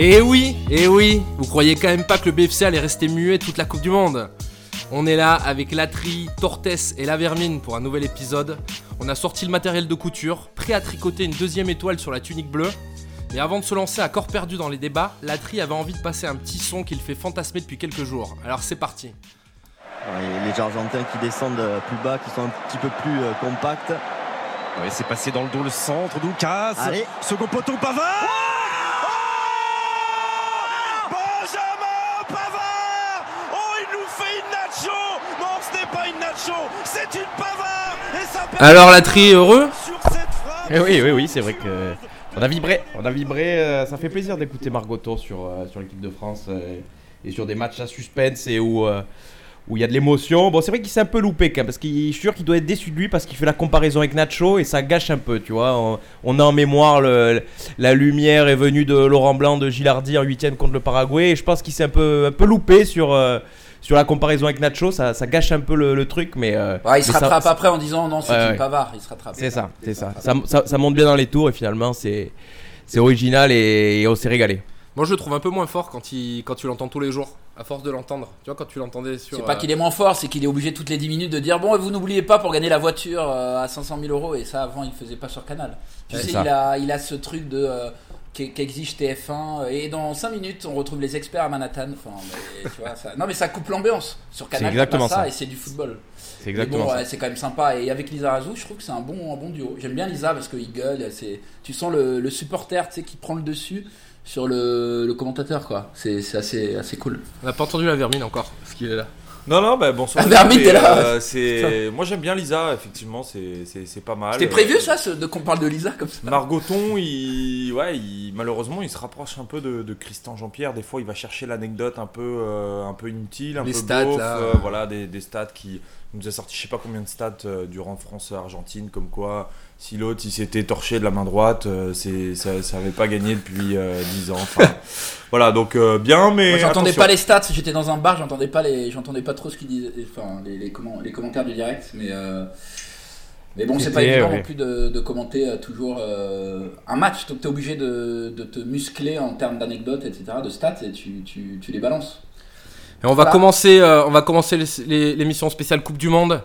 Et oui, et oui, vous croyez quand même pas que le BFC allait rester muet toute la Coupe du Monde On est là avec Latri, Tortes et la Vermine pour un nouvel épisode. On a sorti le matériel de couture, prêt à tricoter une deuxième étoile sur la tunique bleue. Et avant de se lancer à corps perdu dans les débats, Latri avait envie de passer un petit son qu'il fait fantasmer depuis quelques jours. Alors c'est parti. les Argentins qui descendent plus bas, qui sont un petit peu plus euh, compacts. Oui, c'est passé dans le dos le centre, Doukas. Allez. Second poteau, Pavard. Oh Benjamin Pavard Oh, il nous fait une nacho Non, ce n'est pas une nacho, c'est une Pavard Et ça Alors Latri, heureux sur cette frappe. Eh oui, oui, oui, c'est vrai que on a vibré, on a vibré. euh, ça fait plaisir d'écouter Margoto sur, euh, sur l'équipe de France euh, et sur des matchs à suspense et où euh, où il y a de l'émotion. Bon, c'est vrai qu'il s'est un peu loupé quand même parce qu'il je suis sûr qu'il doit être déçu de lui parce qu'il fait la comparaison avec Nacho et ça gâche un peu, tu vois. On, on a en mémoire le- la lumière est venue de Laurent Blanc de Gilardi en huitième contre le Paraguay et je pense qu'il s'est un peu un peu loupé sur euh, sur la comparaison avec Nacho. Ça, ça gâche un peu le, le truc, mais euh, Ouais, il se mais ça- rattrape après en disant non, c'est Ouais, une ouais. Pavard. Il se rattrape. c'est ça, c'est ça. Ça, ça. ça monte bien dans les tours et finalement c'est original et, et on s'est régalé. Moi je le trouve un peu moins fort quand, il, quand tu l'entends tous les jours, à force de l'entendre. Tu vois, quand tu l'entendais sur. C'est pas euh, qu'il est moins fort, c'est qu'il est obligé toutes les 10 minutes de dire bon, et vous n'oubliez pas pour gagner la voiture euh, à 500 000 euros. Et ça, avant, il faisait pas sur Canal. Tu sais, il a, il a ce truc de. euh, qu'exige TF1 et dans 5 minutes on retrouve les experts à Manhattan enfin, mais, tu vois, ça... non mais ça coupe l'ambiance sur Canal C'est exactement pas ça. et c'est du football C'est exactement bon, ça. c'est quand même sympa. Et avec Lisa Razou, je trouve que c'est un bon, un bon duo. J'aime bien Lisa parce qu'il gueule. C'est, tu sens le, le supporter, tu sais, qui prend le dessus sur le, le commentateur, quoi. C'est, c'est assez, assez cool. On n'a pas entendu la vermine encore, parce qu'il est là. Non, non, bah bonsoir. Ah, Vermine, t'es là. euh, c'est... Moi j'aime bien Lisa, effectivement, c'est, c'est, c'est pas mal. C'était Euh, prévu ça, ce- de qu'on parle de Lisa comme ça Margoton, il... Ouais, il... malheureusement, il se rapproche un peu de, de Christian Jean-Pierre. Des fois, il va chercher l'anecdote un peu, euh, un peu inutile, un Les peu stats, beauf, là. euh, voilà, des, des stats qui il nous a sorti je sais pas combien de stats euh, durant France-Argentine, comme quoi si l'autre il s'était torché de la main droite, euh, c'est, ça, ça avait pas gagné depuis euh, 10 ans. Enfin, voilà, donc euh, bien, mais. Moi, j'entendais pas les stats. J'étais dans un bar, j'entendais pas les, j'entendais pas trop ce qu'ils disaient, enfin les, les, comment- les commentaires du direct, mais. euh, Mais bon, c'est pas évident ouais. non plus de, de commenter toujours euh, un match. Donc, tu es obligé de, de te muscler en termes d'anecdotes, etc., de stats, et tu, tu, tu les balances. Et on va commencer, euh, on va commencer l'émission spéciale Coupe du Monde.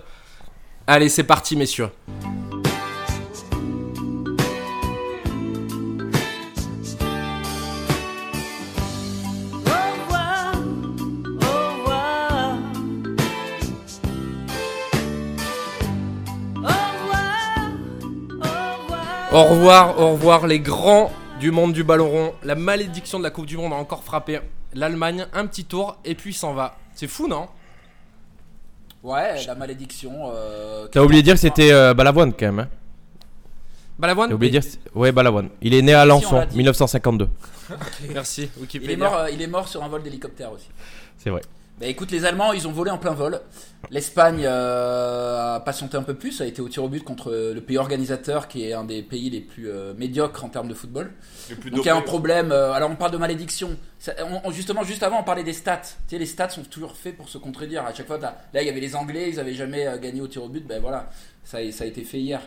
Allez, c'est parti, messieurs. Au revoir, au revoir les grands du monde du ballon rond. La malédiction de la Coupe du Monde a encore frappé l'Allemagne. Un petit tour et puis il s'en va. C'est fou, non? Ouais, la malédiction. euh, T'as oublié de dire que c'était euh, Balavoine quand même. Hein Balavoine T'as oublié de dire. Ouais, Balavoine. Il est né à on Lançon, l'a dit. 1952. Merci, il, est mort, euh, il est mort sur un vol d'hélicoptère aussi. C'est vrai. Bah écoute, les Allemands, ils ont volé en plein vol. L'Espagne euh, a patienté un peu plus, a été au tir au but contre le pays organisateur, qui est un des pays les plus euh, médiocres en termes de football. Plus Donc il y a un problème. euh, alors on parle de malédiction. Ça- on- justement, juste avant, on parlait des stats. Tu sais, les stats sont toujours faits pour se contredire. À chaque fois, là, il y avait les Anglais, ils avaient jamais euh, gagné au tir au but. Ben voilà, ça, a- ça a été fait hier.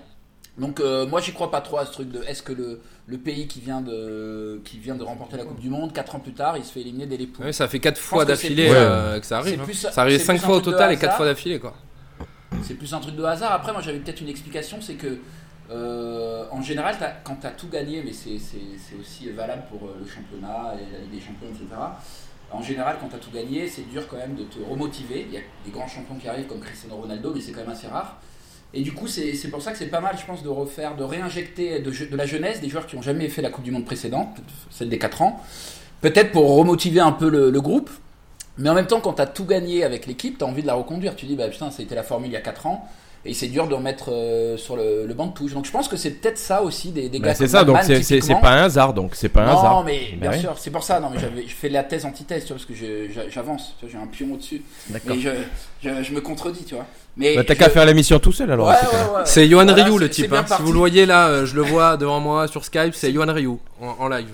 Donc euh, moi, j'y crois pas trop à ce truc de est-ce que le, le pays qui vient de qui vient de remporter la Coupe du Monde, 4 ans plus tard, il se fait éliminer dès les poules. Ça fait 4 fois d'affilée plus- euh, que ça arrive. hein. plus- ça arrive c'est 5 plus un fois au truc de total et 4 hasard. fois d'affilée quoi. C'est plus un truc de hasard. Après, moi j'avais peut-être une explication, c'est que euh, en général, quand tu as tout gagné, mais c'est aussi valable pour euh, le championnat et la Ligue des Champions, etc. En général, quand tu as tout gagné, c'est dur quand même de te remotiver. Il y a des grands champions qui arrivent comme Cristiano Ronaldo, mais c'est quand même assez rare. Et du coup, c'est pour ça que c'est pas mal, je pense, de refaire, de réinjecter de, la jeunesse, des joueurs qui ont jamais fait la Coupe du Monde précédente, celle des 4 ans. Peut-être pour remotiver un peu le, le groupe. Mais en même temps, quand tu as tout gagné avec l'équipe, tu as envie de la reconduire. Tu dis, bah putain, ça a été la formule il y a 4 ans. Et c'est dur de remettre euh, sur le, le banc de touche. Donc je pense que c'est peut-être ça aussi des, des Bah, gars c'est ça, donc Batman, c'est- pas un hasard, donc c'est pas un non, hasard. mais Bah bien sûr, c'est pour ça. Non, mais j'avais- je fais la thèse antithèse, tu vois, parce que j'avance. J'ai un pion au-dessus. D'accord. Mais je, je, je me contredis, tu vois. Mais Bah, t'as je- qu'à faire l'émission tout seul alors. Ouais, c'est ouais, Johan Voilà, Ryu le type. hein. Si vous le voyez là, euh, je le vois devant moi sur Skype, c'est Johan Ryu en, en live.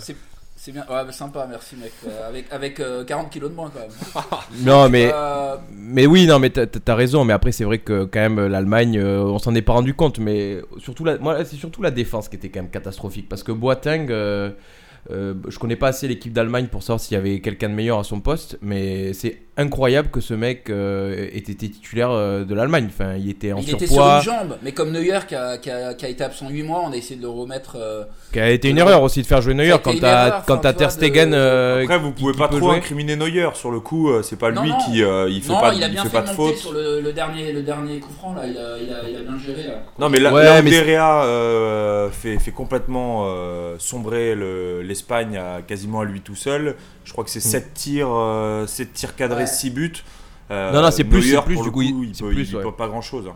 C'est bien. Ouais, bah, sympa, merci, mec. Euh, avec avec euh, 40 kilos de moins, quand même. Non, mais. Euh, Mais oui, non, mais t'as- t'as raison. Mais après, c'est vrai que quand même l'Allemagne, euh, on s'en est pas rendu compte. Mais surtout, la, moi, c'est surtout la défense qui était quand même catastrophique parce que Boateng, euh, je connais pas assez l'équipe d'Allemagne pour savoir s'il y avait quelqu'un de meilleur à son poste, mais c'est incroyable que ce mec euh, ait été titulaire euh, de l'Allemagne. Enfin, il était en Il était sur surpoids, une jambe, mais comme Neuer qui a, qui a- qui a été absent 8 mois, on a essayé de le remettre. euh, qui a été une erreur aussi de faire jouer Neuer quand t'as quand tu Ter de- Stegen. euh, Après, vous qui- pouvez qui pas trop jouer. incriminer Neuer sur le coup. C'est pas Non, lui non. qui euh, il fait non, pas, il a il bien fait fait pas de de faute. sur le, le dernier, le dernier coup franc, là, il a, il a- il a bien géré. Là. Non, mais là, Ouais, mais euh, fait, fait complètement euh, sombrer le- l'Espagne à quasiment à lui tout seul. Je crois que c'est 7 tirs, euh, 7 tirs cadrés, Ouais. 6 buts. Euh, Non, non, c'est plus, Neuer, c'est plus, du coup, il- peut, plus, il ouais. peut pas grand chose.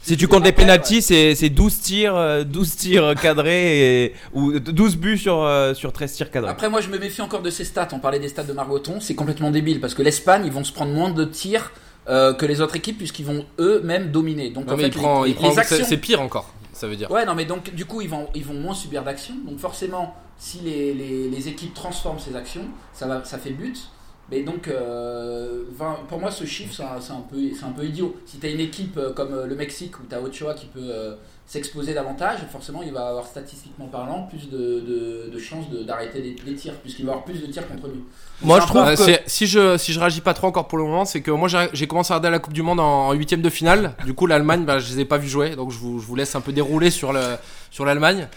Si tu comptes les pénalties, c'est c'est 12 tirs, euh, 12 tirs cadrés et, ou 12 buts sur, euh, sur 13 tirs cadrés. Après, moi, je me méfie encore de ces stats. On parlait des stats de Margoton, c'est complètement débile parce que l'Espagne, ils vont se prendre moins de tirs euh, que les autres équipes puisqu'ils vont eux-mêmes dominer. Donc Non, en mais fait, il prend, les, il prend- les actions. c'est c'est pire encore, ça veut dire. Ouais, non, mais donc du coup, ils vont, ils vont moins subir d'actions. Donc forcément, si les, les, équipes transforment ces actions, ça, va, ça fait but. Mais donc, euh, 20 pour moi, ce chiffre, c'est un, un peu idiot. Si tu as une équipe euh, comme euh, le Mexique où tu as Ochoa qui peut s'exposer davantage, forcément, il va avoir statistiquement parlant plus de, de, de chances de- d'arrêter les, les tirs, puisqu'il va avoir plus de tirs contre lui. Moi, je trouve Euh, que- si je si je réagis pas trop encore pour le moment, c'est que moi j'ai commencé à regarder la Coupe du Monde en huitième de finale. Du coup l'Allemagne, bah, je les ai pas vus jouer, donc je vous, je vous laisse un peu dérouler sur le sur l'Allemagne.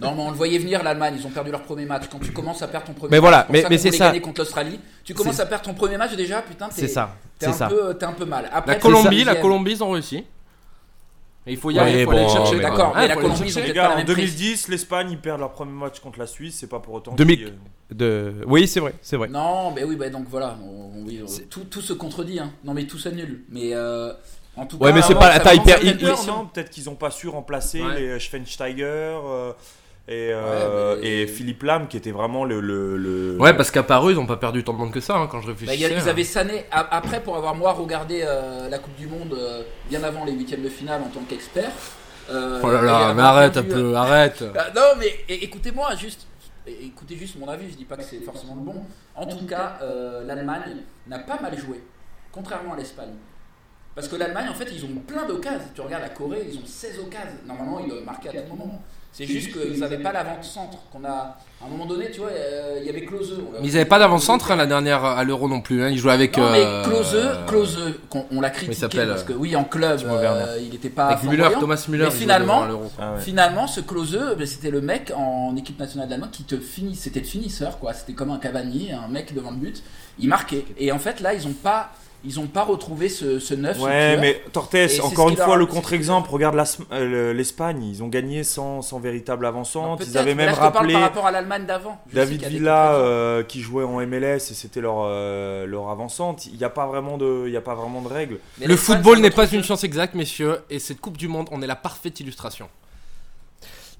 Non, mais on le voyait venir, l'Allemagne. Ils ont perdu leur premier match. Quand tu commences à perdre ton premier Mais match, voilà, mais- ça mais qu'on c'est ça. contre l'Australie. Tu commences à perdre ton premier match déjà, putain, t'es C'est ça, t'es c'est un, ça. peu- t'es un peu mal. Après, La Colombie, la. Colombie, ils ont réussi. Il faut y Ouais, aller, il faut aller le chercher. mais- D'accord, Ouais, mais la Colombie, ils ont. Les pas gars, la en même prise. 2010, l'Espagne ils perdent leur premier match contre la Suisse. C'est pas pour autant 2000. qu'ils, euh, De... Oui, c'est vrai, c'est vrai. Non, mais oui, bah donc voilà. on- oui, tout, tout se contredit. Hein. Non, mais tout c'est nul. Mais euh, en tout Ouais, cas, mais c'est avant, pas la taille hyper- Peut-être qu'ils n'ont pas su remplacer Ouais. les Schweinsteiger euh, et, euh, Ouais, mais- et Philippe Lam qui était vraiment le. le, le- Ouais, parce qu'à Paris, ils ont pas perdu tant de monde que ça hein, quand je Bah, réfléchissais. a- ils avaient Sané. Après, pour avoir moi regardé euh, la Coupe du Monde euh, bien avant les huitièmes de finale en tant qu'expert. euh, Oh là là, mais arrête un peu, arrête. Ah, non, mais écoutez-moi, juste. Écoutez juste mon avis, je dis pas que c'est forcément le bon. En tout cas, euh, l'Allemagne n'a pas mal joué, contrairement à l'Espagne. Parce que l'Allemagne, en fait, ils ont plein d'occasions. Tu regardes la Corée, ils ont 16 occasions. Normalement, ils doivent marquer à tout moment. C'est juste qu'ils n'avaient pas l'avant-centre. Qu'on a, à un moment donné, tu vois, euh, il y avait l'a- Mais ils avaient pas d'avant-centre hein, la dernière à l'Euro non plus. Hein. Ils jouaient avec. Non, mais euh, Klose, qu'on- on l'a il critiqué s'appelle, parce que oui, en club, euh, il n'était pas. Avec Müller. Thomas Müller. Mais finalement-. Ah ouais. Finalement, ce Klose, ben, c'était le mec en équipe nationale d'Allemagne qui te finit, c'était le finisseur, quoi. C'était comme un Cavani, un mec devant le but. Il marquait. Et en fait, là, ils ont pas, ils ont pas retrouvé ce, ce neuf. ce Ouais, tueur. mais Tortes, encore une fois, a- le contre-exemple, regarde euh, le- l'Espagne, ils ont gagné sans, sans véritable avant-centre. Ils avaient même là, je te parle rappelé par rapport à l'Allemagne d'avant. David Villa euh, qui jouait en MLS et c'était leur, euh, leur avant-centre. Il n'y a, pas vraiment de- il y a pas vraiment de règles. Mais Le football n'est pas une science exacte, messieurs, et cette Coupe du Monde, on est la parfaite illustration.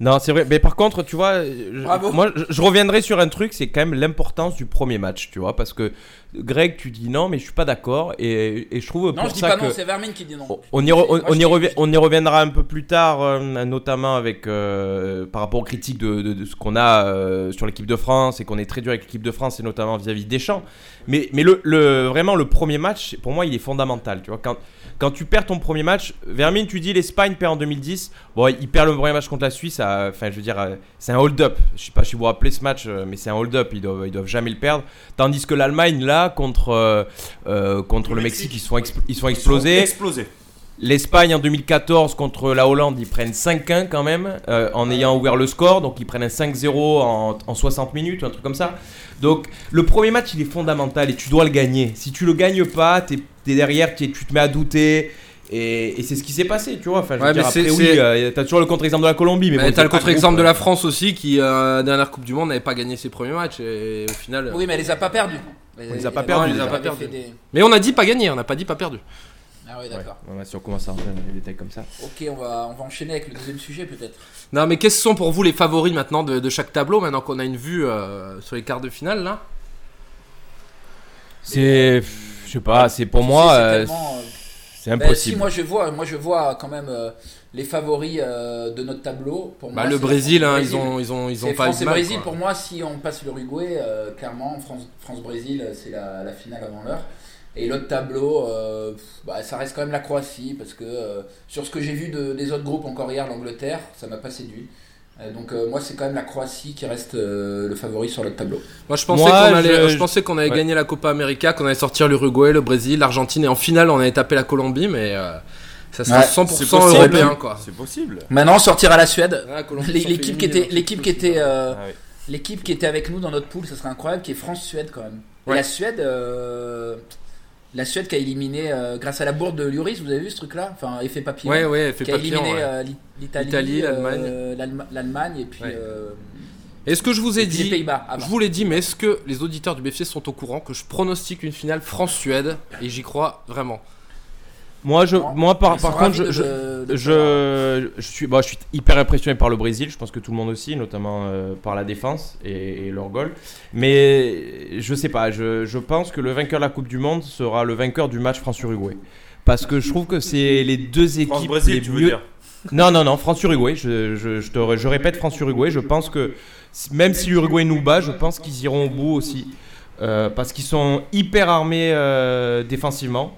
Non, c'est vrai. Mais par contre, tu vois, je- Bravo. moi, je, je reviendrai sur un truc, c'est quand même l'importance du premier match, tu vois, parce que Greg, tu dis non, mais je suis pas d'accord, et, et je trouve Non, pour je dis ça pas que non, c'est Vermine qui dit non. on y, re- on, Moi, on je y dis- revi- on y reviendra un peu plus tard, euh, notamment avec euh, par rapport aux critiques de, de- de ce qu'on a euh, sur l'équipe de France et qu'on est très dur avec l'équipe de France et notamment vis-à-vis des champs. Mais, mais le, le- vraiment le premier match, pour moi, il est fondamental. Tu vois, quand, quand tu perds ton premier match, Vermine, tu dis l'Espagne perd en 2010. Bon, il perd le premier match contre la Suisse. à- Enfin, je veux dire, euh, c'est un hold-up. Je sais pas si vous vous rappelez ce match, euh, mais c'est un hold-up. Ils doivent, ils doivent jamais le perdre. Tandis que l'Allemagne, là, contre, euh, contre le, Le Mexique, Mexique, ils sont, expl- ils sont Ils explosés. sont explosés. L'Espagne en 2014 contre la Hollande, ils prennent 5-1 quand même, euh, en ayant ouvert le score. Donc ils prennent un 5-0 en, en 60 minutes, un truc comme ça. Donc le premier match, il est fondamental et tu dois le gagner. Si tu le gagnes pas, t'es es derrière, t'es- tu te mets à douter. Et, et c'est ce qui s'est passé, tu vois. Enfin, je veux Ouais, dire, mais après, c'est- oui, euh, t'as toujours le contre-exemple de la Colombie. Mais Mais bon, t'as le contre-exemple groupe, de la euh. France aussi qui, euh, dernière Coupe du Monde, n'avait pas gagné ses premiers matchs. Et au final. Oui, mais elle les a pas perdus. On les a pas Elle- perdus, Mais on a dit pas gagné, on n'a pas dit pas perdu. Ah Ouais. d'accord. Ouais, si on commence à rentrer dans les détails comme ça. Ok, on va, on va enchaîner avec le deuxième sujet peut-être. Non, mais quels sont pour vous les favoris maintenant de, de chaque tableau, maintenant qu'on a une vue euh, sur les quarts de finale là? C'est. Je sais pas, c'est pour moi. c'est euh, euh, C'est Ben, impossible. si moi je vois, moi je vois quand même euh, les favoris euh, de notre tableau. Pour Bah, moi, le Brésil, hein, le ils Brésil. ont, ils ont, ils ont C'est pas France et mal. Brésil quoi. pour moi si on passe l'Uruguay, euh, clairement France France Brésil c'est la, la finale avant l'heure. Et l'autre tableau, euh, bah, ça reste quand même la Croatie parce que euh, sur ce que j'ai vu de- des autres groupes encore hier, l'Angleterre, ça m'a pas séduit. Euh, donc euh, moi c'est quand même la Croatie qui reste euh, le favori sur le tableau. Moi, je pensais qu'on allait, je- je, pensais qu'on allait ouais. gagner la Copa América, qu'on allait sortir l'Uruguay, le Brésil, l'Argentine, et en finale, on allait taper la Colombie, mais euh, ça sera Ouais, 100% c'est possible. européen, quoi. C'est possible. Maintenant sortir à la Suède. Ah, L'équipe qui était, donc l'équipe qui était, euh, Ah oui. l'équipe qui était avec nous dans notre pool, ça serait incroyable, qui est France-Suède quand même. Et la Suède, euh, la Suède qui a éliminé euh, grâce à la bourde de Lloris, vous avez vu ce truc-là? Enfin, effet papillon. Ouais, ouais, elle fait qui a papillon. éliminé ouais. euh, l'I- l'Italie, euh, l'Allemagne. l'Allema- l'Allemagne et puis, Ouais. Est-ce que je vous ai dit, je vous l'ai dit, mais est-ce que les auditeurs du BFC sont au courant que je pronostique une finale France-Suède? Et j'y crois vraiment Moi, je, Non, moi par, contre, je, de- je, de- de- je, je suis, bah, je suis hyper impressionné par le Brésil. Je pense que tout le monde aussi, notamment euh, par la défense et, et leur goal. Mais je sais pas. Je, je pense que le vainqueur de la Coupe du Monde sera le vainqueur du match France-Uruguay. Parce que je trouve que c'est les deux équipes France-Brésil, tu veux dire Non, non, non, France-Uruguay. Je, je, je, te- je répète France-Uruguay. Je pense que même si l'Uruguay nous bat, je pense qu'ils iront au bout aussi. Euh, parce qu'ils sont hyper armés euh, défensivement.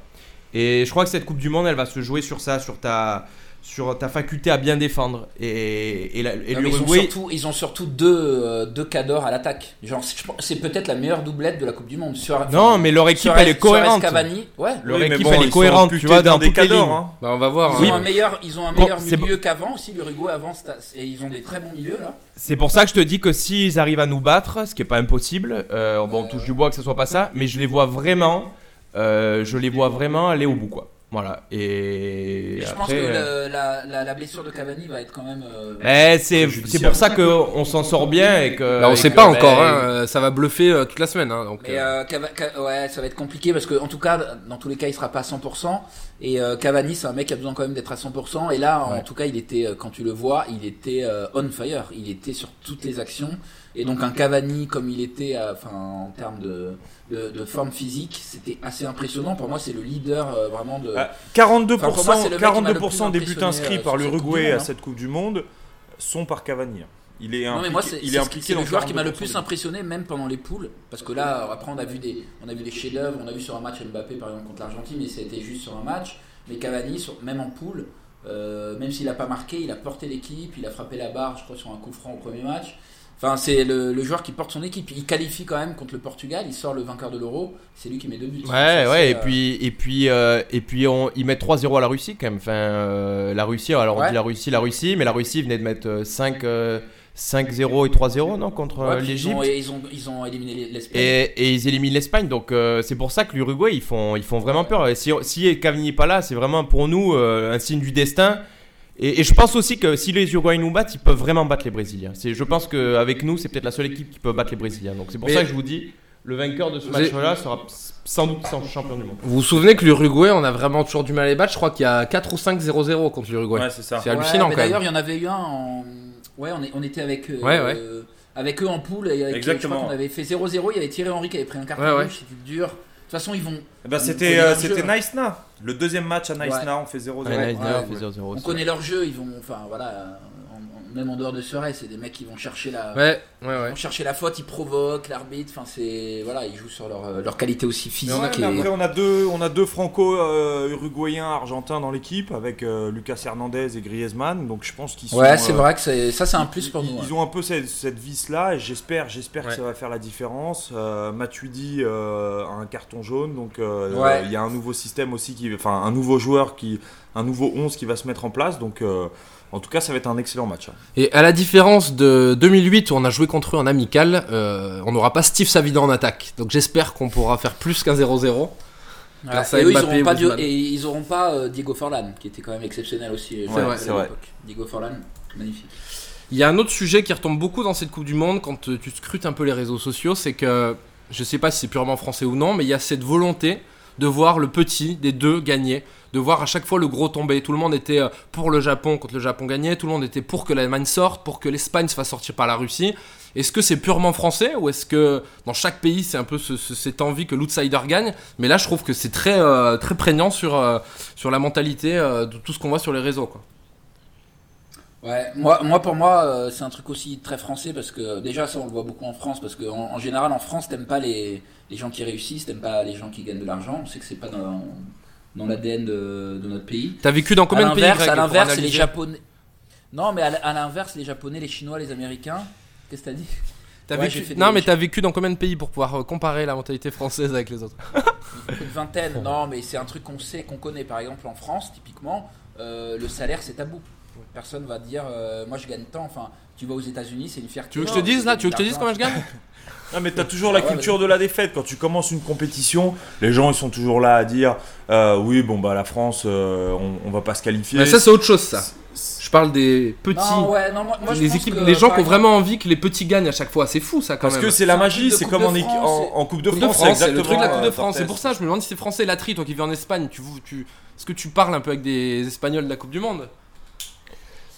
Et je crois que cette Coupe du Monde, elle va se jouer sur ça, sur ta, sur ta faculté à bien défendre. Et, et, la- et Non, mais ils, ont l'Uruguay. surtout, ils ont surtout deux, euh, deux cadors à l'attaque. Genre, c'est- peut-être la meilleure doublette de la Coupe du Monde. Non, mais leur équipe, elle est cohérente. Cavani, ouais. Leur Oui, équipe, bon, elle est cohérente, tu vois, dans des cadors, hein. Bah, on va voir. Ils, hein. ont un meilleur, ils ont un meilleur milieu qu'avant aussi. L'Uruguay avant, et ils ont des très bons milieux là. C'est pour ça que je te dis que s'ils arrivent à nous battre, ce qui est pas impossible, euh, bon, on touche du bois que ce soit pas ça, mais je les vois vraiment, euh, je les vois vraiment aller au bout, quoi. Voilà. Et, Et je après, pense que euh, le- la, la- la blessure de Cavani va être quand même. euh, eh, c'est pour ça qu'on s'en sort bien et que. Bah, on et sait que, pas ben, encore, hein, euh, ça va bluffer euh, toute la semaine. hein, donc, Mais euh, euh, ouais, ça va être compliqué parce que en tout cas, dans tous les cas, il sera pas à 100%. Et euh, Cavani, c'est un mec qui a besoin quand même d'être à 100%. Et là, en tout cas, il était, euh, quand tu le vois, il était euh, on fire. Il était sur toutes les actions. Et donc un Cavani comme il était, euh, enfin en termes de, de, de forme physique, c'était assez impressionnant. Pour moi, c'est le leader euh, vraiment de. Ah, 42%, Enfin, pour moi, c'est le mec qui m'a le plus 42% des buts inscrits euh, par l'Uruguay à hein. cette Coupe du Monde sont par Cavani. Il est Non impliqué, mais moi il est impliqué le joueur qui m'a le 42% plus impressionné même pendant les poules parce que là après on a vu des on a vu des chefs-d'œuvre on a vu sur un match Mbappé par exemple contre l'Argentine mais c'était juste sur un match mais Cavani sur- même en poule euh, même s'il a pas marqué il a porté l'équipe il a frappé la barre je crois sur un coup franc au premier match enfin c'est le, le joueur qui porte son équipe il qualifie quand même contre le Portugal il sort le vainqueur de l'Euro c'est lui qui met deux buts Ouais, Ça, ouais, et euh, puis, et puis, euh, et puis on, ils mettent 3-0 à la Russie quand même. Enfin, euh, la Russie, alors on Ouais. dit la Russie, la Russie, mais la Russie venait de mettre euh, 5, euh, 5-0 et 3-0, non, contre ouais, ils l'Égypte. ont, ils ont ils ont éliminé l'Espagne Et, et ils éliminent l'Espagne, donc euh, c'est pour ça que l'Uruguay ils font, ils font vraiment peur. Et si, si Cavani n'est pas là, c'est vraiment pour nous euh, un signe du destin. Et, et je pense aussi que si les Uruguayens nous battent, ils peuvent vraiment battre les Brésiliens. C'est, je pense qu'avec nous, c'est peut-être la seule équipe qui peut battre les Brésiliens. Donc c'est pour Mais- ça que je vous dis, le vainqueur de ce match-là sera sans doute sans champion du monde. Vous vous souvenez que l'Uruguay, on a vraiment toujours du mal à les battre? Je crois qu'il y a 4 ou 5 0-0 contre l'Uruguay. Ouais, c'est ça. C'est hallucinant même. D'ailleurs, il y en avait eu un en. Ouais, on, est- on était avec, euh, Ouais, ouais. euh, avec eux en poule. Et avec, Exactement. Je crois qu'on avait fait 0-0. Il y avait Thierry Henry qui avait pris un carton Ouais, ouais. rouge. C'était dur. De toute façon, ils vont. Eh ben, On c'était connaît euh, leur c'était jeu, hein. Nice Na. Le deuxième match à Nice Ouais. Na, on fait 0-0. Ouais, Nice, ouais, on ouais. fait 0-0 On connaît leur jeu. Ils vont. Enfin, voilà. Euh, même en dehors de Suarez, c'est des mecs qui vont chercher la. Ouais, ouais, Ils ouais. vont chercher la faute, ils provoquent l'arbitre. Enfin, c'est voilà, ils jouent sur leur, euh, leur qualité aussi physique. Ouais, et- mais après, on a deux, on a deux franco-uruguayens argentins dans l'équipe avec euh, Lucas Hernandez et Griezmann. Donc je pense qu'ils sont. Ouais, c'est euh, vrai que c'est- ça, c'est un plus pour ils, nous. ils ouais. ont un peu cette, cette vis-là et j'espère, j'espère Ouais. que ça va faire la différence. Euh, Matuidi euh, a un carton jaune, donc euh, Ouais. il y a un nouveau système aussi, qui, enfin un nouveau joueur, qui, un nouveau 11 qui va se mettre en place. Donc euh, en tout cas, ça va être un excellent match. hein. Et à la différence de 2008 où on a joué contre eux en amical, euh, on n'aura pas Steve Savida en attaque. Donc j'espère qu'on pourra faire plus qu'un 0-0. Ouais, Grâce à et eux, ils Mbappé auront et pas et ils euh, Diego Forlan, qui était quand même exceptionnel aussi. euh, C'est à vrai, vrai. Diego Forlan, magnifique. Il y a un autre sujet qui retombe beaucoup dans cette Coupe du Monde quand tu scrutes un peu les réseaux sociaux, c'est que je sais pas si c'est purement français ou non, mais il y a cette volonté de voir le petit des deux gagner, de voir à chaque fois le gros tomber. Tout le monde était euh, pour le Japon quand le Japon gagnait, tout le monde était pour que l'Allemagne sorte, pour que l'Espagne se fasse sortir par la Russie. Est-ce que c'est purement français ou est-ce que dans chaque pays c'est un peu ce- ce- cette envie que l'outsider gagne? Mais là je trouve que c'est très, euh, très prégnant sur, euh, sur la mentalité de tout ce qu'on voit sur les réseaux. Ouais, moi, moi pour moi, euh, c'est un truc aussi très français parce que déjà, ça on le voit beaucoup en France parce qu'en en, en général, en France, t'aimes pas les, les gens qui réussissent, t'aimes pas les gens qui gagnent de l'argent. On sait que c'est pas dans, dans l'ADN de, de notre pays. T'as vécu dans combien de pays à l'inverse, c'est les Japonais. Non, mais à, l'inverse, les Japonais, les Chinois, les Américains, qu'est-ce que t'as dit? Ouais, vécu- Non, mais t'as vécu dans combien de pays pour pouvoir euh, comparer la mentalité française avec les autres? Une vingtaine. Non, mais c'est un truc qu'on sait, qu'on connaît. Par exemple, en France, typiquement, euh, le salaire, c'est tabou. Personne va dire, euh, moi je gagne tant. Enfin, tu vas aux États-Unis, c'est une fierté. Tu veux que je te dise là Tu veux que je te dise combien je gagne Non mais t'as toujours la Ah ouais, culture de la défaite. Quand tu commences une compétition, les gens ils sont toujours là à dire euh, oui bon bah la France euh, on, on va pas se qualifier. Mais ça, c'est autre chose, ça. Je parle des petits. Non, ouais, non, moi, moi, je les, pense équipes, que, les gens qui ont vraiment envie que les petits gagnent à chaque fois. C'est fou, ça, quand Parce même. que c'est la magie, c'est comme en, équi- France, en, en Coupe de Coupe France, France, c'est le exactement, truc de la Coupe de France. C'est pour ça, je me demande si c'est français. La tri, toi qui vis en Espagne, tu, tu, est-ce que tu parles un peu avec des Espagnols de la Coupe du Monde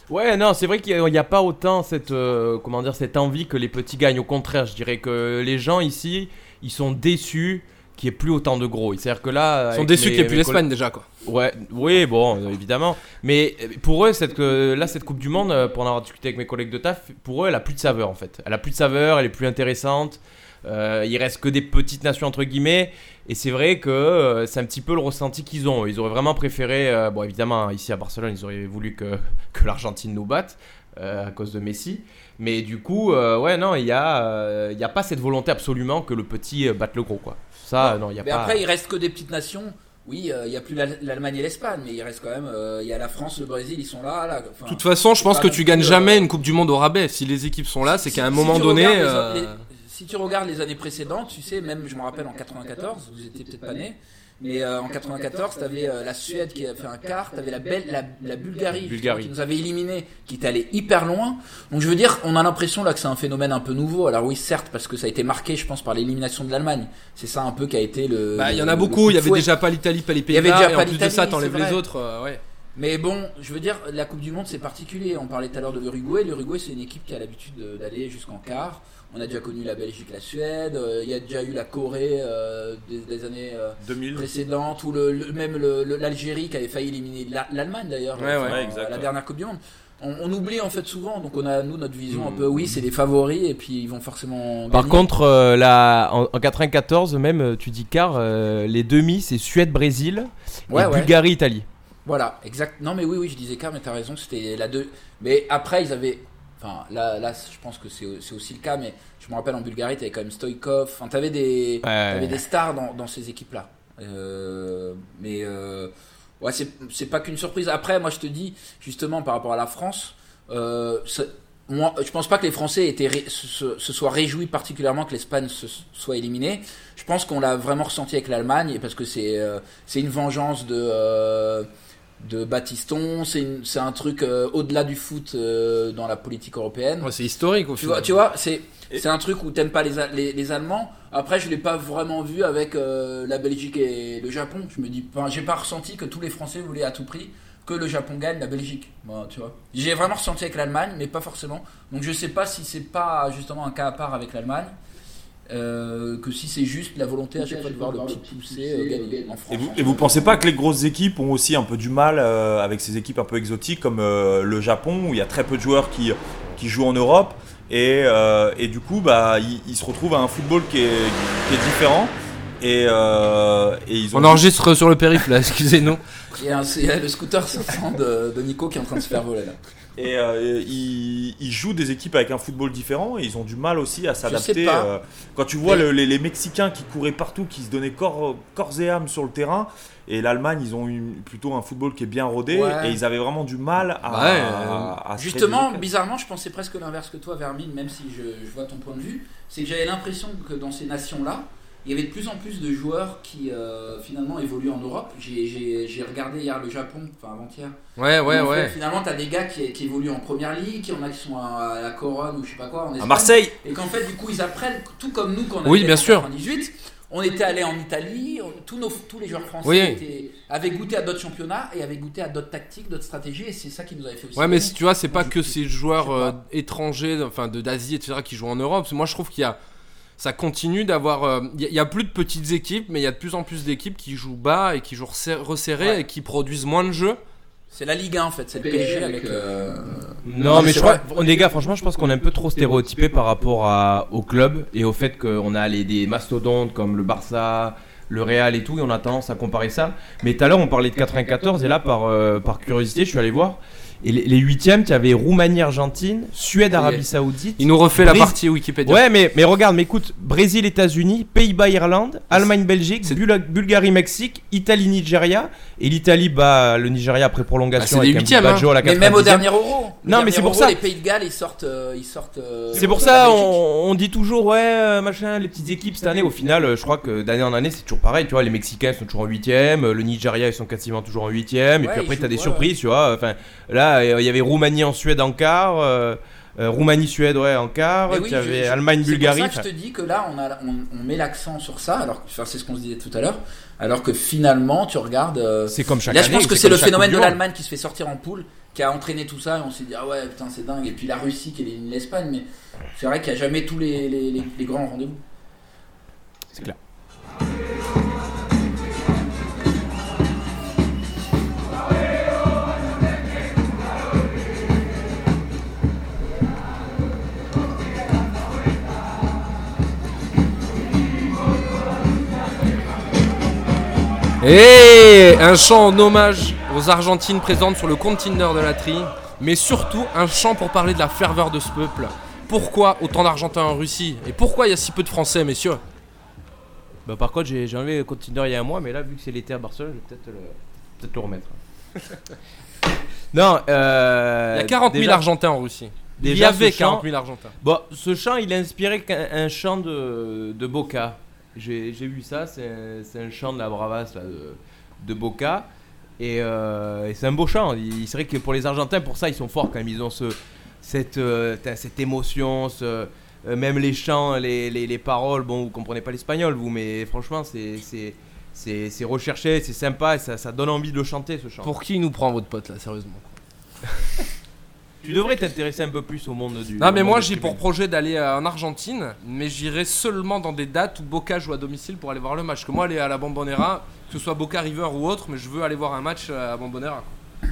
Ouais, non, c'est vrai qu'il n'y a pas autant cette, euh, comment dire, cette envie que les petits gagnent. Au contraire, je dirais que les gens ici, ils sont déçus n'y ait plus autant de gros. C'est-à-dire que là. Ils sont déçus qu'il n'y ait plus l'Espagne déjà, quoi. Ouais, oui, bon, euh, évidemment. Mais euh, pour eux, cette, que- là, cette Coupe du Monde, euh, pour en avoir discuté avec mes collègues de taf, pour eux, elle a plus de saveur en fait. Elle a plus de saveur, elle est plus intéressante. Euh, il reste que des petites nations entre guillemets. Et c'est vrai que euh, c'est un petit peu le ressenti qu'ils ont. Ils auraient vraiment préféré, euh, bon, évidemment, ici à Barcelone, ils auraient voulu que, que l'Argentine nous batte euh, à cause de Messi. Mais du coup, euh, ouais, non, il n'y a, euh, y a pas cette volonté absolument que le petit euh, batte le gros, quoi. Ça, euh, non, il n'y a Mais pas. après, il reste que des petites nations. Oui, euh, il n'y a plus l'Al- l'Allemagne et l'Espagne, mais il reste quand même. euh, Il y a la France, le Brésil, ils sont là. là. Enfin, De toute façon, je pense que tu gagnes euh, jamais une Coupe du Monde au rabais. Si les équipes sont là, c'est Si- qu'à un si moment donné. regardes les- euh, les- si tu regardes les années précédentes, tu sais, même je me rappelle en 94, vous étiez peut-être pas nés, mais euh, en 94, tu avais la Suède qui a fait un quart, tu avais la, Bel- la, la Bulgarie, Bulgarie. qui nous avait éliminés, qui était allée hyper loin. Donc je veux dire, on a l'impression là que c'est un phénomène un peu nouveau. Alors oui, certes, parce que ça a été marqué, je pense, par l'élimination de l'Allemagne. C'est ça un peu qui a été le. Bah, il y en a beaucoup. coup Il y avait déjà pas l'Italie, pas les y avait Pays-Bas. déjà Et pas en plus de ça, t'enlèves les autres. euh, ouais. Mais bon, je veux dire, la Coupe du Monde, c'est particulier. On parlait tout à l'heure de l'Uruguay. L'Uruguay, c'est une équipe qui a l'habitude de- d'aller jusqu'en quart. On a déjà connu la Belgique, la Suède. euh, Il y a déjà eu la Corée euh, des, des années euh, 2000. précédentes, ou le, le- même le- le- l'Algérie qui avait failli éliminer la- l'Allemagne d'ailleurs, Ouais, ouais. enfin, Ouais, exact, à la dernière Coupe du Monde. On, on oublie en fait souvent, donc on a nous notre vision un Mm. peu, oui, c'est des favoris et puis ils vont forcément. Par contre, euh, la, en, en 94, même, tu dis car, euh, les demi, c'est Suède-Brésil Ouais, et ouais. Bulgarie-Italie. Voilà, exact. Non, mais oui, oui, je disais car, mais t'as raison, c'était la deux. Mais après, ils avaient. Enfin, là, là je pense que c'est aussi le cas, mais je me rappelle en Bulgarie, t'avais quand même Stoïkov. Enfin, t'avais des, t'avais des stars dans, dans ces équipes-là. Euh, mais. euh, ouais, c'est pas qu'une surprise. Après, moi, je te dis, justement, par rapport à la France, euh, moi, je pense pas que les Français étaient ré- se, se- soient réjouis particulièrement que l'Espagne se- soit éliminée. Je pense qu'on l'a vraiment ressenti avec l'Allemagne parce que c'est euh, c'est une vengeance de euh, de Battiston. C'est un truc euh, au-delà du foot euh, dans la politique européenne. Ouais, c'est historique au Tu final. vois, tu vois, c'est c'est un truc où t'aimes pas les, A- les, les Allemands. Après, je l'ai pas vraiment vu avec euh, la Belgique et le Japon. Je me dis, enfin, j'ai pas ressenti que tous les Français voulaient à tout prix que le Japon gagne la Belgique. Tu vois, j'ai vraiment ressenti avec l'Allemagne, mais pas forcément. Donc, je sais pas si c'est pas justement un cas à part avec l'Allemagne. Euh, que si c'est juste la volonté à chaque fois de voir le petit poussé euh, gagner en France. Et vous, et vous pensez pas que les grosses équipes ont aussi un peu du mal euh, avec ces équipes un peu exotiques comme euh, le Japon où il y a très peu de joueurs qui, qui jouent en Europe et, euh, et du coup bah, ils, ils se retrouvent à un football qui est, qui est différent et, euh, et ils ont On enregistre sur le périph' là, excusez-nous. Il y a, un- il y a le scooter 500 de, de Nico qui est en train de se faire voler là. Et euh, ils, ils jouent des équipes avec un football différent et ils ont du mal aussi à s'adapter. euh, quand tu vois Mais- le- les, les Mexicains qui couraient partout, qui se donnaient corps, corps et âme sur le terrain, et l'Allemagne, ils ont eu plutôt un football qui est bien rodé Ouais. et ils avaient vraiment du mal à. Ouais, à- à se Justement, bizarrement, je pensais presque l'inverse que toi, Vermine, même si je, je vois ton point de vue. C'est que j'avais l'impression que dans ces nations-là, il y avait de plus en plus de joueurs qui euh, finalement évoluent en Europe. J'ai- regardé hier le Japon, enfin avant-hier. Ouais, ouais, En fait, ouais. finalement, t'as des gars qui, qui évoluent en première ligue, il y en a qui sont à, la Corogne ou je sais pas quoi. En À. Marseille Et qu'en fait, du coup, ils apprennent, tout comme nous quand on Oui, était bien en sûr. 98, on était allé en Italie, on- tous, nos, tous les joueurs français Oui. étaient- avaient goûté à d'autres championnats et avaient goûté à d'autres tactiques, d'autres stratégies, et c'est ça qui nous avait fait aussi. Ouais, mais tu vois, c'est pas que ces joueurs euh, étrangers, enfin d'Asie, etc., qui jouent en Europe. Moi, je trouve qu'il y a. Ça continue d'avoir. euh, Il y a- il y, a plus de petites équipes, mais il y a de plus en plus d'équipes qui jouent bas et qui jouent resser- resserrés Ouais. et qui produisent moins de jeux. C'est la Ligue 1 en fait, c'est le PSG avec. euh, Non, Non, mais je crois, les gars, franchement, je pense qu'on est un peu trop stéréotypé par rapport à, au club et au fait qu'on a les, des mastodontes comme le Barça, le Real et tout, et on a tendance à comparer ça. Mais tout à l'heure, on parlait de 94 et là, par, euh, par curiosité, je suis allé voir. Et les, les huitièmes, tu avais Roumanie, Argentine, Suède, Oui. Arabie Saoudite. Il nous refait la partie Wikipédia. Ouais, mais, mais regarde, mais écoute, Brésil, États-Unis, Pays-Bas, Irlande, Allemagne, Belgique, c'est- Bul- Bulgarie, Mexique, Italie, Nigeria. Et l'Italie bat le Nigeria après prolongation Bah, c'est des huitièmes, à la Mais même au 90e. dernier euro. Non, mais c'est pour euro, ça. Les Pays de Galles, ils sortent. euh, ils sortent euh, C'est pour ça, on, on dit toujours, ouais, euh, machin, les petites équipes cette année. Au final, je crois que d'année en année, c'est toujours pareil. Tu vois, les Mexicains sont toujours en huitième, le Nigeria, ils sont quasiment toujours en huitième. Et Ouais, puis après, t'as jouent, des surprises, tu vois. Enfin, là, euh, il y avait Roumanie en Suède en quart, euh, euh, Roumanie-Suède, ouais, en quart. Oui, avais je- je- Allemagne-Bulgarie. C'est pour ça que je te dis que là, on, a, on, on met l'accent sur ça, alors enfin, c'est ce qu'on se disait tout à l'heure, alors que finalement, tu regardes. euh, C'est comme chaque là, année. je pense que c'est le phénomène de l'Allemagne qui se fait sortir en poule, qui a entraîné tout ça, et on s'est dit, ah ouais, putain, c'est dingue. Et puis la Russie qui élimine l'Espagne, mais c'est vrai qu'il n'y a jamais tous les, les, les- les grands rendez-vous. C'est clair. Et un chant en hommage aux Argentines présentes sur le Tinder de la tri, mais surtout un chant pour parler de la ferveur de ce peuple. Pourquoi autant d'Argentins en Russie? Et pourquoi il y a si peu de Français, messieurs? Bah, par contre, j'ai enlevé le compte Tinder il y a un mois, mais là, vu que c'est l'été à Barcelone, je vais peut-être le, remettre. non, euh, Il y a 40 000 déjà- Argentins en Russie. Il y avait ce chant- 40 000 Argentins. Bon, ce chant, il a inspiré un chant de, de Boca. J'ai vu ça, c'est un, chant de la Bravas là, de, de Boca. Et, euh, et c'est un beau chant. Il- C'est vrai que pour les Argentins, pour ça, ils sont forts quand même. Ils ont ce, cette, euh, cette émotion, ce, euh, même les chants, les, les, les paroles. Bon, vous comprenez pas l'espagnol, vous, mais franchement, c'est- recherché, c'est sympa et ça, ça donne envie de le chanter ce chant. Pour qui il nous prend votre pote là, sérieusement Tu devrais t'intéresser un peu plus au monde du. Non, mais moi j'ai pour projet d'aller euh, en Argentine, mais j'irai seulement dans des dates où Boca joue à domicile pour aller voir le match. Que moi, aller à la Bombonera, que ce soit Boca River ou autre, mais je veux aller voir un match euh, à Bombonera. Ouais,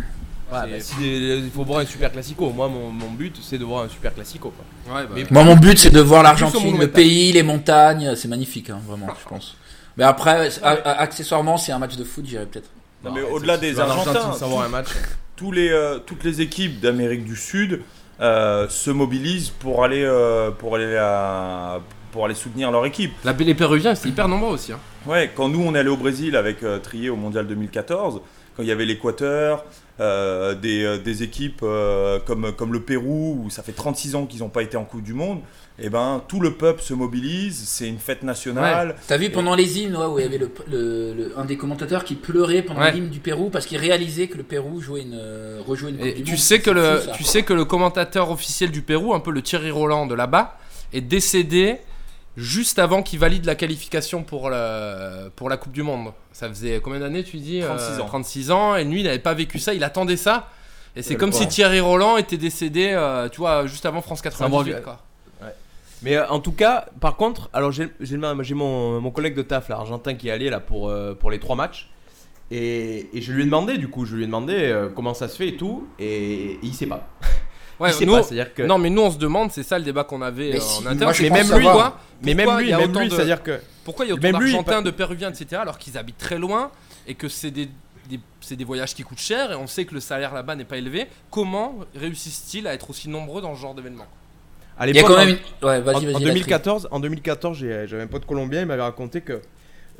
bah, si, il faut voir un super classico. Moi, mon, mon but, c'est de voir un super classico. Quoi. Ouais, bah, Mais- Moi, mon but, c'est de voir l'Argentine, le pays, les montagnes. C'est magnifique, hein, vraiment, je pense. Mais après, accessoirement, c'est un match de foot, j'irai peut-être. Non, mais au-delà des Argentins, Argentine sans voir un match. Tous les, euh, toutes les équipes d'Amérique du Sud euh, se mobilisent pour aller, euh, pour, aller à- pour aller soutenir leur équipe. la- les Péruviens, c'est hyper nombreux aussi. hein. Ouais, quand nous on est allé au Brésil avec Trier au Mondial 2014, quand il y avait l'Équateur, euh, des, euh, des équipes euh, comme, comme le Pérou, où ça fait 36 ans qu'ils n'ont pas été en Coupe du Monde, et ben tout le peuple se mobilise, c'est une fête nationale. T'as vu pendant les hymnes, ouais, où il y avait le, le- le- un des commentateurs qui pleurait pendant Ouais. l'hymne du Pérou parce qu'il réalisait que le Pérou jouait une, rejouait une Coupe Et du tu Monde. sais, que le, fou, ça. tu sais que le commentateur officiel du Pérou, un peu le Thierry Roland de là-bas, est décédé juste avant qu'il valide la qualification pour la, pour la Coupe du Monde. Ça faisait combien d'années, tu dis 36 ans. 36 ans, et lui, il n'avait pas vécu ça, il attendait ça. Et c'est comme si. Thierry Roland était décédé, euh, tu vois, juste avant France 98. regrette. quoi. Mais euh, en tout cas, par contre, alors j'ai mon, mon collègue de taf, là, argentin, qui est allé là pour, euh, pour les trois matchs. Et, et je lui ai demandé, du coup, je lui ai demandé euh, comment ça se fait et tout. Et, et il sait pas. Ouais, il sait nous, pas, c'est-à-dire que. Non, mais nous, on se demande, c'est ça le débat qu'on avait Mais euh, si, en moi, interne. je même lui, quoi. mais même pourquoi lui, il y a même autant lui, de- c'est-à-dire que. Pourquoi il y a autant d'Argentins, de Péruviens, etc., alors qu'ils habitent très loin et que c'est des, des- c'est des voyages qui coûtent cher et on sait que le salaire là-bas n'est pas élevé Comment réussissent-ils à être aussi nombreux dans ce genre d'événement? À Il y a l'époque, quand en- même. Ouais, vas-y, en vas-y. la 2014, en 2014 j'ai- j'avais un pote colombien, il m'avait raconté que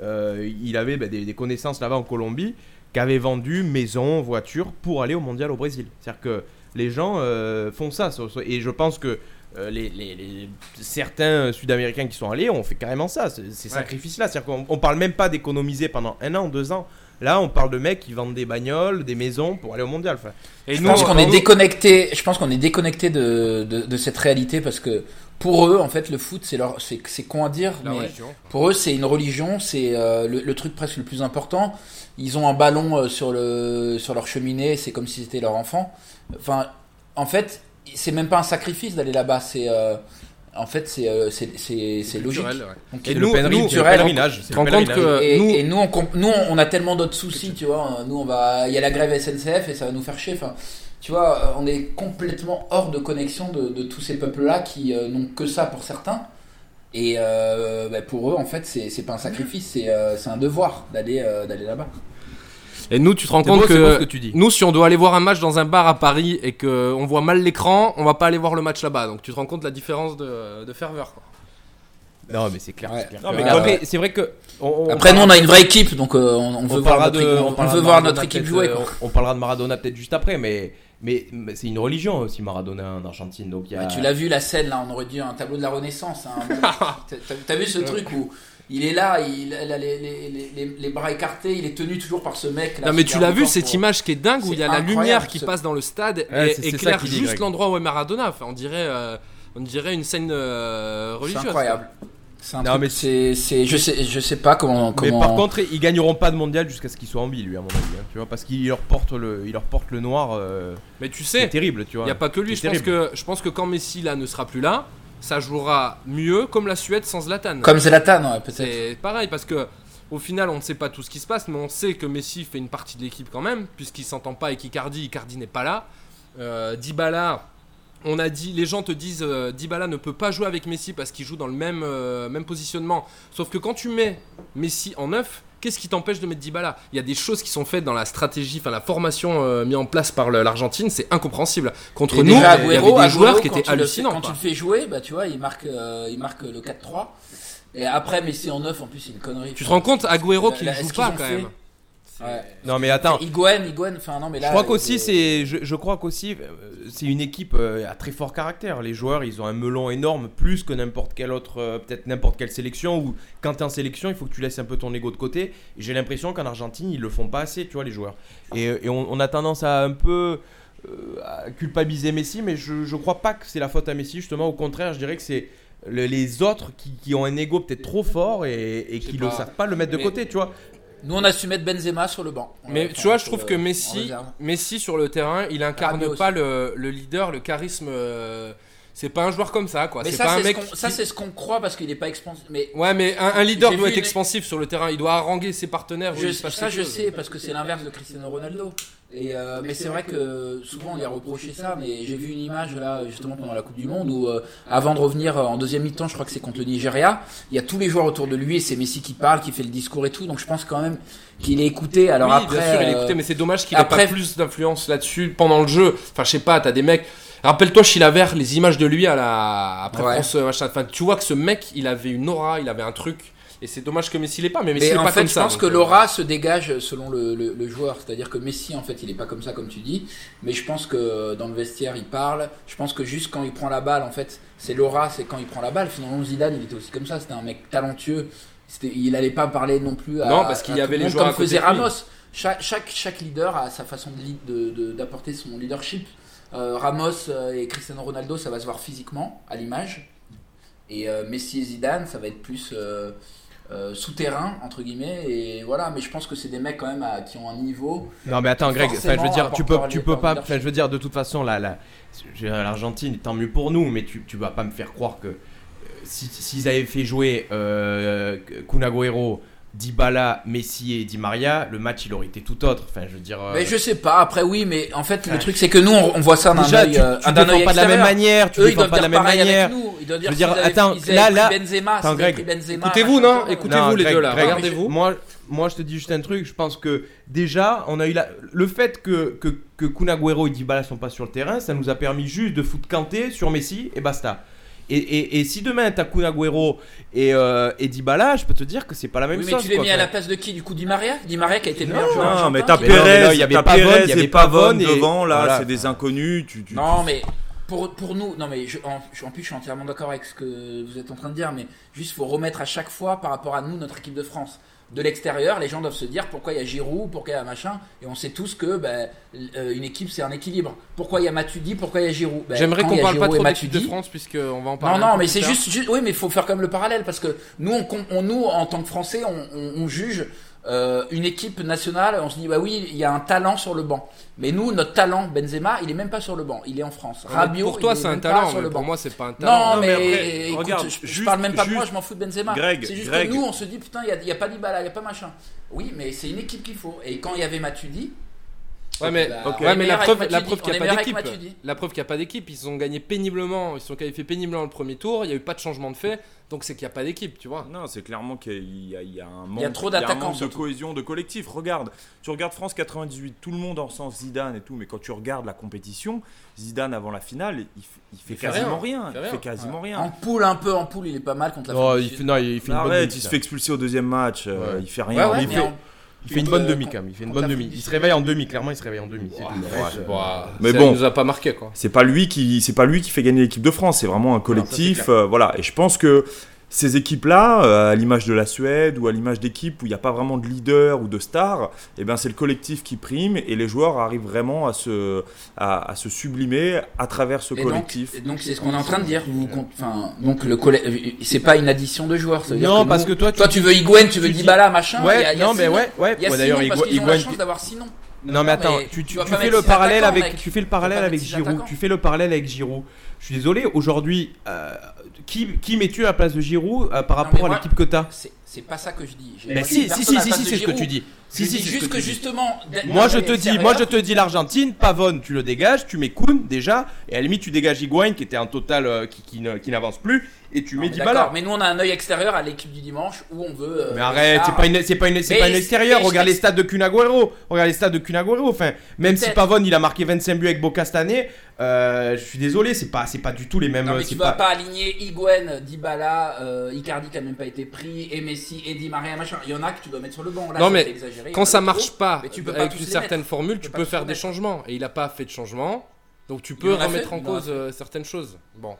euh, il avait bah, des, des connaissances là-bas en Colombie qui avaient vendu maison, voiture pour aller au mondial au Brésil. C'est-à-dire que les gens euh, font ça. Et je pense que euh, les, les- les- certains Sud-Américains qui sont allés ont fait carrément ça, ce- ces Ouais. sacrifices-là. C'est-à-dire qu'on on parle même pas d'économiser pendant un an, deux ans. Là, on parle de mecs qui vendent des bagnoles, des maisons pour aller au mondial. Enfin, Et Je nous, pense qu'on est déconnecté. Je pense qu'on est déconnecté de, de, de cette réalité parce que pour eux, en fait, le foot, c'est leur, c'est, c'est con à dire, La mais religion. pour eux, c'est une religion, c'est euh, le, le truc presque le plus important. Ils ont un ballon euh, sur le, sur leur cheminée, c'est comme si c'était leur enfant. Enfin, en fait, c'est même pas un sacrifice d'aller là-bas. C'est, euh, en fait, c'est, euh, c'est, logique. Ouais. Donc, Et c'est nous- le nous, c'est le Turel, pèlerinage. c'est te rends le compte pèlerinage. que- et, nous- et nous, on, nous, on a tellement d'autres soucis, tu vois. Nous, on va, il y a la grève SNCF et ça va nous faire chier. Enfin, tu vois, on est complètement hors de connexion de, de tous ces peuples-là qui euh, n'ont que ça pour certains. Et euh, bah, pour eux, en fait, c'est c'est pas un sacrifice, c'est euh, c'est un devoir d'aller euh, d'aller là-bas. Et nous, tu te rends C'est compte beau, c'est beau que, ce que tu dis. nous, si on doit aller voir un match dans un bar à Paris et qu'on voit mal l'écran, on va pas aller voir le match là-bas. Donc tu te rends compte de la différence de, de ferveur. quoi. Non, mais c'est clair. Ouais. c'est clair. Non, mais Mais comme- après, c'est vrai que. on- on Après, nous, on a une vraie équipe, donc euh, on, on veut on voir notre, de- équipe- on on veut voir notre jouer. euh, quoi. On parlera de Maradona peut-être juste après, mais, mais, mais c'est une religion aussi Maradona en Argentine. Donc il y a... Bah, tu l'as vu la scène là, on aurait dit un tableau de la Renaissance. hein. T'as- vu ce truc où il est là, il, a les, les- les- les- les bras écartés, il est tenu toujours par ce mec. Là, Non mais tu l'as vu cette pour- image qui est dingue où il y a la incroyable, lumière qui ce- passe dans le stade Ouais, et éclaire juste l'endroit où est Maradona. Enfin, on dirait, euh, on dirait une scène euh, C'est religieuse. incroyable. C'est un Non, truc, mais c'est, c'est, je sais, je sais pas comment. Mais par contre, ils gagneront pas de mondial jusqu'à ce qu'il soit en vie, lui, à mon avis. hein, tu vois, parce qu'il leur porte le, il leur porte le noir. euh, Mais tu c'est sais, terrible, tu il vois. n'y a pas que lui. Je pense que, je pense que quand Messi là ne sera plus là, ça jouera mieux comme la Suède sans Zlatan. Comme Zlatan, ouais, peut-être. C'est pareil parce que au final, on ne sait pas tout ce qui se passe, mais on sait que Messi fait une partie de l'équipe quand même, puisqu'il s'entend pas avec Icardi. Icardi n'est pas là. Euh, Dybala, on a dit, les gens te disent, euh, Dybala ne peut pas jouer avec Messi parce qu'il joue dans le même, euh, même positionnement. Sauf que quand tu mets Messi en neuf, qu'est-ce qui t'empêche de mettre Dybala? Il y a des choses qui sont faites dans la stratégie, enfin la formation euh, mise en place par l'Argentine, c'est incompréhensible. Contre Et nous, déjà, il y avait Agüero, des joueurs qui étaient hallucinants. Quand tu le fais jouer, bah, tu vois, il marque, il marque le 4-3. Et après, Messi en 9, en plus, c'est une connerie. Tu te rends compte, Agüero qui ne joue pas quand fait même? Ouais. Non, mais attends. Higuain, Higuain, enfin non, mais là. Je crois euh, qu'aussi, c'est, je, je crois qu'aussi, euh, c'est une équipe euh, à très fort caractère. Les joueurs, ils ont un melon énorme, plus que n'importe quelle autre, euh, peut-être n'importe quelle sélection. Ou quand t'es en sélection, il faut que tu laisses un peu ton ego de côté. J'ai l'impression qu'en Argentine, ils le font pas assez, tu vois, les joueurs. Et, et on, on a tendance à un peu euh, à culpabiliser Messi, mais je, je crois pas que c'est la faute à Messi. Justement, au contraire, je dirais que c'est le- les autres qui, qui ont un ego peut-être trop fort et, qui ne savent pas le mettre de Mais- côté, tu vois. Nous, on a su mettre Benzema sur le banc. Mais tu vois, je trouve que Messi. Messi sur le terrain, il incarne pas le, le leader, le charisme. euh, c'est pas un joueur comme ça, quoi. Mais ça, pas un ce ça, c'est ce qu'on croit parce qu'il est pas expansif. Mais Ouais, mais un, un leader doit être une- expansif sur le terrain. Il doit haranguer ses partenaires. Je- ça, je chose. sais parce que c'est l'inverse de Cristiano Ronaldo. Et euh, mais c'est vrai que souvent on lui a reproché ça. Mais j'ai vu une image là justement pendant la Coupe du Monde où euh, avant de revenir euh, en deuxième mi-temps, je crois que c'est contre le Nigeria, il y a tous les joueurs autour de lui et c'est Messi qui parle, qui fait le discours et tout. Donc je pense quand même qu'il est écouté. Alors oui, après, bien sûr, il est euh, écouté, mais c'est dommage qu'il ait après- pas plus d'influence là-dessus pendant le jeu. Enfin, je sais pas, t'as des mecs. Rappelle-toi Chilavert, les images de lui à la après Ouais. France, euh, machin. Enfin, tu vois que ce mec, il avait une aura, il avait un truc. Et c'est dommage que Messi l'ait pas. Mais Messi Mais est en pas fait, comme je ça. pense donc, que euh, l'aura se dégage selon le, le- le joueur. C'est-à-dire que Messi, en fait, il est pas comme ça, comme tu dis. Mais je pense que dans le vestiaire, il parle. Je pense que juste quand il prend la balle, en fait, c'est l'aura, c'est quand il prend la balle. Finalement, Zidane, il était aussi comme ça. C'était un mec talentueux. Il allait pas parler non plus à. Non, parce qu'il y avait le les joueurs comme faisait. Ramos. Chaque, chaque, chaque leader a sa façon de lead- de- de- d'apporter son leadership. Euh, Ramos euh, et Cristiano Ronaldo, ça va se voir physiquement, à l'image. Et euh, Messi et Zidane, ça va être plus euh, euh, souterrain, entre guillemets. Et voilà, mais je pense que c'est des mecs quand même à- qui ont un niveau. Non mais attends Greg, je veux dire, tu peux, tu peux pas, je veux dire de toute façon là, l'Argentine, tant mieux pour nous, mais tu, tu vas pas me faire croire que euh, si- s'ils avaient fait jouer euh, Kun Agüero, Dybala, Messi et Di Maria, le match il aurait été tout autre. Enfin, je veux dire. euh, Mais je sais pas, après oui, mais en fait, le truc c'est que nous, on, on voit ça d'un déjà, œil, tu, euh, tu défends pas de la même manière, tu Eux, ils défends pas de la même manière. avec nous. Ils doivent dire, Je veux dire, attends, là, là- Benzema, attends, Greg, Benzema, Écoutez-vous, non? Écoutez-vous, les Greg, deux, là. Regardez-vous. Moi, moi, je te dis juste un truc. Je pense que déjà, on a eu la... le fait que que, que Kun Agüero et Dybala sont pas sur le terrain, ça nous a permis juste de foutre Kanté sur Messi et basta. Et, et, et si demain t'as Kun Agüero et, euh, et Dybala, je peux te dire que c'est pas la même Oui, mais chose. tu l'as quoi. mis à la place de qui Du coup, Di Maria? Di Maria qui a été le meilleur Non, joueur Non, mais t'as Mais mais Pérez, il y avait Pérez il y avait et Pavone devant, là, voilà. c'est des inconnus. Tu, tu- Non, mais pour, pour nous, non, mais je, en, en plus, je suis entièrement d'accord avec ce que vous êtes en train de dire, mais juste, faut remettre à chaque fois par rapport à nous, notre équipe de France. De l'extérieur, les gens doivent se dire pourquoi il y a Giroud, pourquoi il y a machin, et on sait tous que ben, euh, une équipe c'est un équilibre. Pourquoi il y a Matuidi, pourquoi il y a Giroud? Ben, J'aimerais qu'on parle pas trop de France, puisqu'on va en Non, parler. non, peu mais c'est juste, juste- oui, mais il faut faire comme le parallèle parce que nous, on, on- nous en tant que Français, on, on- on juge euh, une équipe nationale. On se dit, bah oui, il y a un talent sur le banc. Mais nous, notre talent, Benzema, il est même pas sur le banc. Il est en France. Rabiot, pour toi, c'est un même pas talent, sur le pour banc. moi, c'est pas un talent. Non, mais mais, après, écoute, regarde, je, je juste- parle même pas de moi, je m'en fous de Benzema. Greg, c'est juste Greg. que nous, on se dit, putain, il n'y a, il y a pas Dybala, il n'y a pas machin. Oui, mais c'est une équipe qu'il faut. Et quand il y avait Matuidi, Ouais, mais, Bah, ouais, mais la preuve, la preuve qu'il n'y a pas d'équipe. La preuve qu'il n'y a pas d'équipe. Ils ont gagné péniblement. Ils se sont qualifiés péniblement le premier tour. Il n'y a eu pas de changement de fait. Donc c'est qu'il n'y a pas d'équipe, tu vois. Non, c'est clairement qu'il y, a- il y a un manque, Il y a trop un d'attaquants, manque de cohésion, de collectif. Regarde, tu regardes France 98, tout le monde en sens Zidane et tout, mais quand tu regardes la compétition, Zidane avant la finale, il, il fait Il quasiment rien, rien. il fait Il rien. fait quasiment En rien. poule, un peu en poule, il est pas mal contre la Non, France. il fait, non, il fait une bonne Arrête, il se fait expulser au deuxième match, euh, il fait rien. Il fait- Il fait une bonne Euh, demi quand même. Il fait une bonne demi. Il se réveille en demi. Clairement, il se réveille en demi. Ouais, bah, Mais ça, bon. il nous a pas marqué quoi. C'est pas lui qui, c'est pas lui qui fait gagner l'équipe de France. C'est vraiment un collectif, euh, voilà. Et je pense que ces équipes-là, euh, à l'image de la Suède ou à l'image d'équipes où il n'y a pas vraiment de leader ou de star, eh ben c'est le collectif qui prime et les joueurs arrivent vraiment à se, à, à se sublimer à travers ce Et collectif. donc c'est ce qu'on est en train de dire. Vous, enfin, donc le c'est pas une addition de joueurs. ça veut dire Non, que parce nous- que toi, tu toi tu veux Higuain, tu veux Dybala, machin. il y a- Ouais, y a non, mais ouais, ouais. Il y a Ouais, D'ailleurs, Simon parce qu'ils ont la Higuain- chance d'avoir Sinon. Non mais attends, mais tu, tu fais le parallèle avec tu fais le parallèle avec Giroud. Tu fais le parallèle avec Giroud. Je suis désolé, aujourd'hui euh, qui qui mets-tu à la place de Giroud euh, par Non, rapport à l'équipe que t'as C'est pas ça que je dis. Mais si si si si c'est ce que tu dis. Si juste que justement. Moi je te dis, moi je te dis l'Argentine, Pavone, tu le dégages, tu mets Kuhn déjà, et à la limite tu dégages Higuain qui était un total euh, qui n'avance plus, et tu Non, mets mais Dybala. Mais nous on a un œil extérieur à l'équipe du dimanche où on veut. euh, Mais arrête, c'est pas une, c'est pas une, c'est pas une extérieur. Regarde les stades de Kun Agüero. Regarde les stades de Kun Agüero. Enfin, même si. Pavone il a marqué 25 buts avec Boca cette année, euh, je suis désolé, c'est pas, c'est pas du tout les mêmes. Non mais c'est tu vas pas aligner Higuain, Dybala, euh, Icardi qui a même pas été pris, et Messi, et Di Maria, machin. Il y en a que tu dois mettre sur le banc. Là, Non, mais exagéré. Quand ça marche trop. pas mais tu peux pas avec tous une certaine mettre. formule, Tu peux pas faire des changements. Et il a pas fait de changement. Donc tu peux remettre en cause euh, certaines choses. Bon,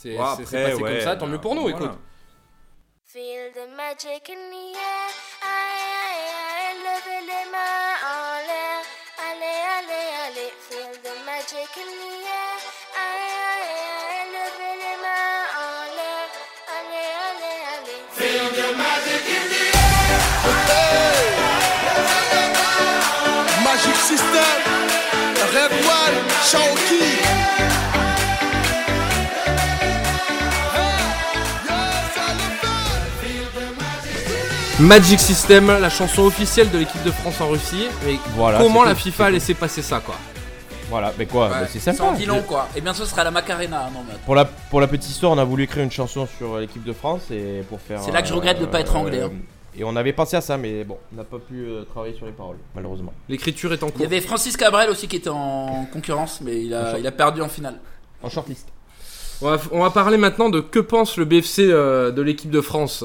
c'est Ouais, passé ouais, comme ça, tant mieux pour nous, voilà. écoute. Feel the magic in the air. Aïe, aïe, aïe, levez les mains en l'air. Allez, allez, allez. Feel the magic in the air. Aïe, aïe, aïe, levez les mains en l'air. Allez, allez, allez. Magic System, Red One, Shaoki. Magic System, la chanson officielle de l'équipe de France en Russie. Mais Voilà. comment la FIFA a laissé passer ça, quoi. Voilà, mais quoi, Ouais, bah, c'est Ça sympa. en dit long quoi. Et bien ce sera la Macarena. hein, Non, mais attends. Pour la, pour la petite histoire, on a voulu écrire une chanson sur euh, l'équipe de France et pour faire. C'est là que je regrette de pas être anglais, hein. Et on avait pensé à ça, mais bon, on n'a pas pu euh, travailler sur les paroles, malheureusement. L'écriture est en Il y cours. avait Francis Cabrel aussi qui était en concurrence, mais il a, il a perdu en finale. En shortlist. On va, on va parler maintenant de que pense le BFC euh, de l'équipe de France.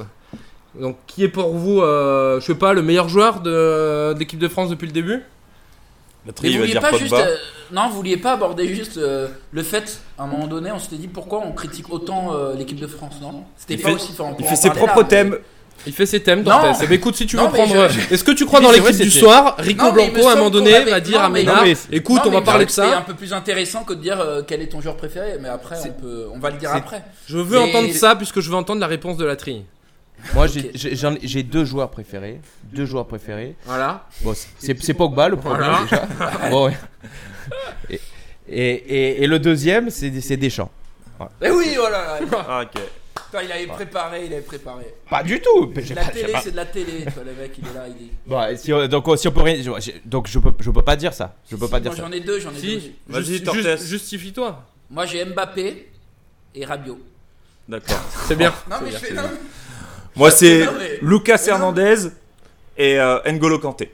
Donc, qui est pour vous, euh, je sais pas, le meilleur joueur de, de l'équipe de France depuis le début? La Mais tri vous vouliez pas juste. euh, non, vous vouliez pas aborder juste euh, le fait, à un moment donné, on s'était dit pourquoi on critique autant euh, l'équipe de France, non? C'était Il pas fait- aussi. enfin, Il fait ses propres là, thèmes. Il fait ses thèmes. Eh ben, écoute, si tu veux Non, mais prendre. je- Est-ce que tu crois dans c'est l'équipe du soir? Rico Non, mais Blanco, à un moment donné, avait- va dire non, à mais- Ménard Non, mais- Écoute, Non, on mais va parler de C'est ça. un peu plus intéressant que de dire euh, quel est ton joueur préféré, mais après on peut, on va le dire c'est- après. Je veux Mais- entendre ça puisque je veux entendre la réponse de la tri. Moi, Ok. j'ai- deux joueurs préférés. Deux joueurs préférés. Voilà. Bon, c'est- Pogba le premier Voilà. déjà. Bon, ouais. et, et, et- et le deuxième, c'est c'est Deschamps. Eh oui, voilà. Ah, ok. Putain, il avait préparé, il avait préparé. Pas du tout. La pas- télé, pas- c'est de la télé. Toi, le mec, il est là, il dit. Bon, si on- donc si on peut rien, je- donc je peux, je peux pas dire ça. Je peux Si, pas dire moi, ça. j'en ai deux, j'en ai deux. Si, aussi. Vas-y, juste- justifie-toi. Moi, j'ai Mbappé et Rabiot. D'accord. C'est bien. Non, mais je fais. non, Moi, c'est Lucas Hernandez et euh, N'Golo Kanté.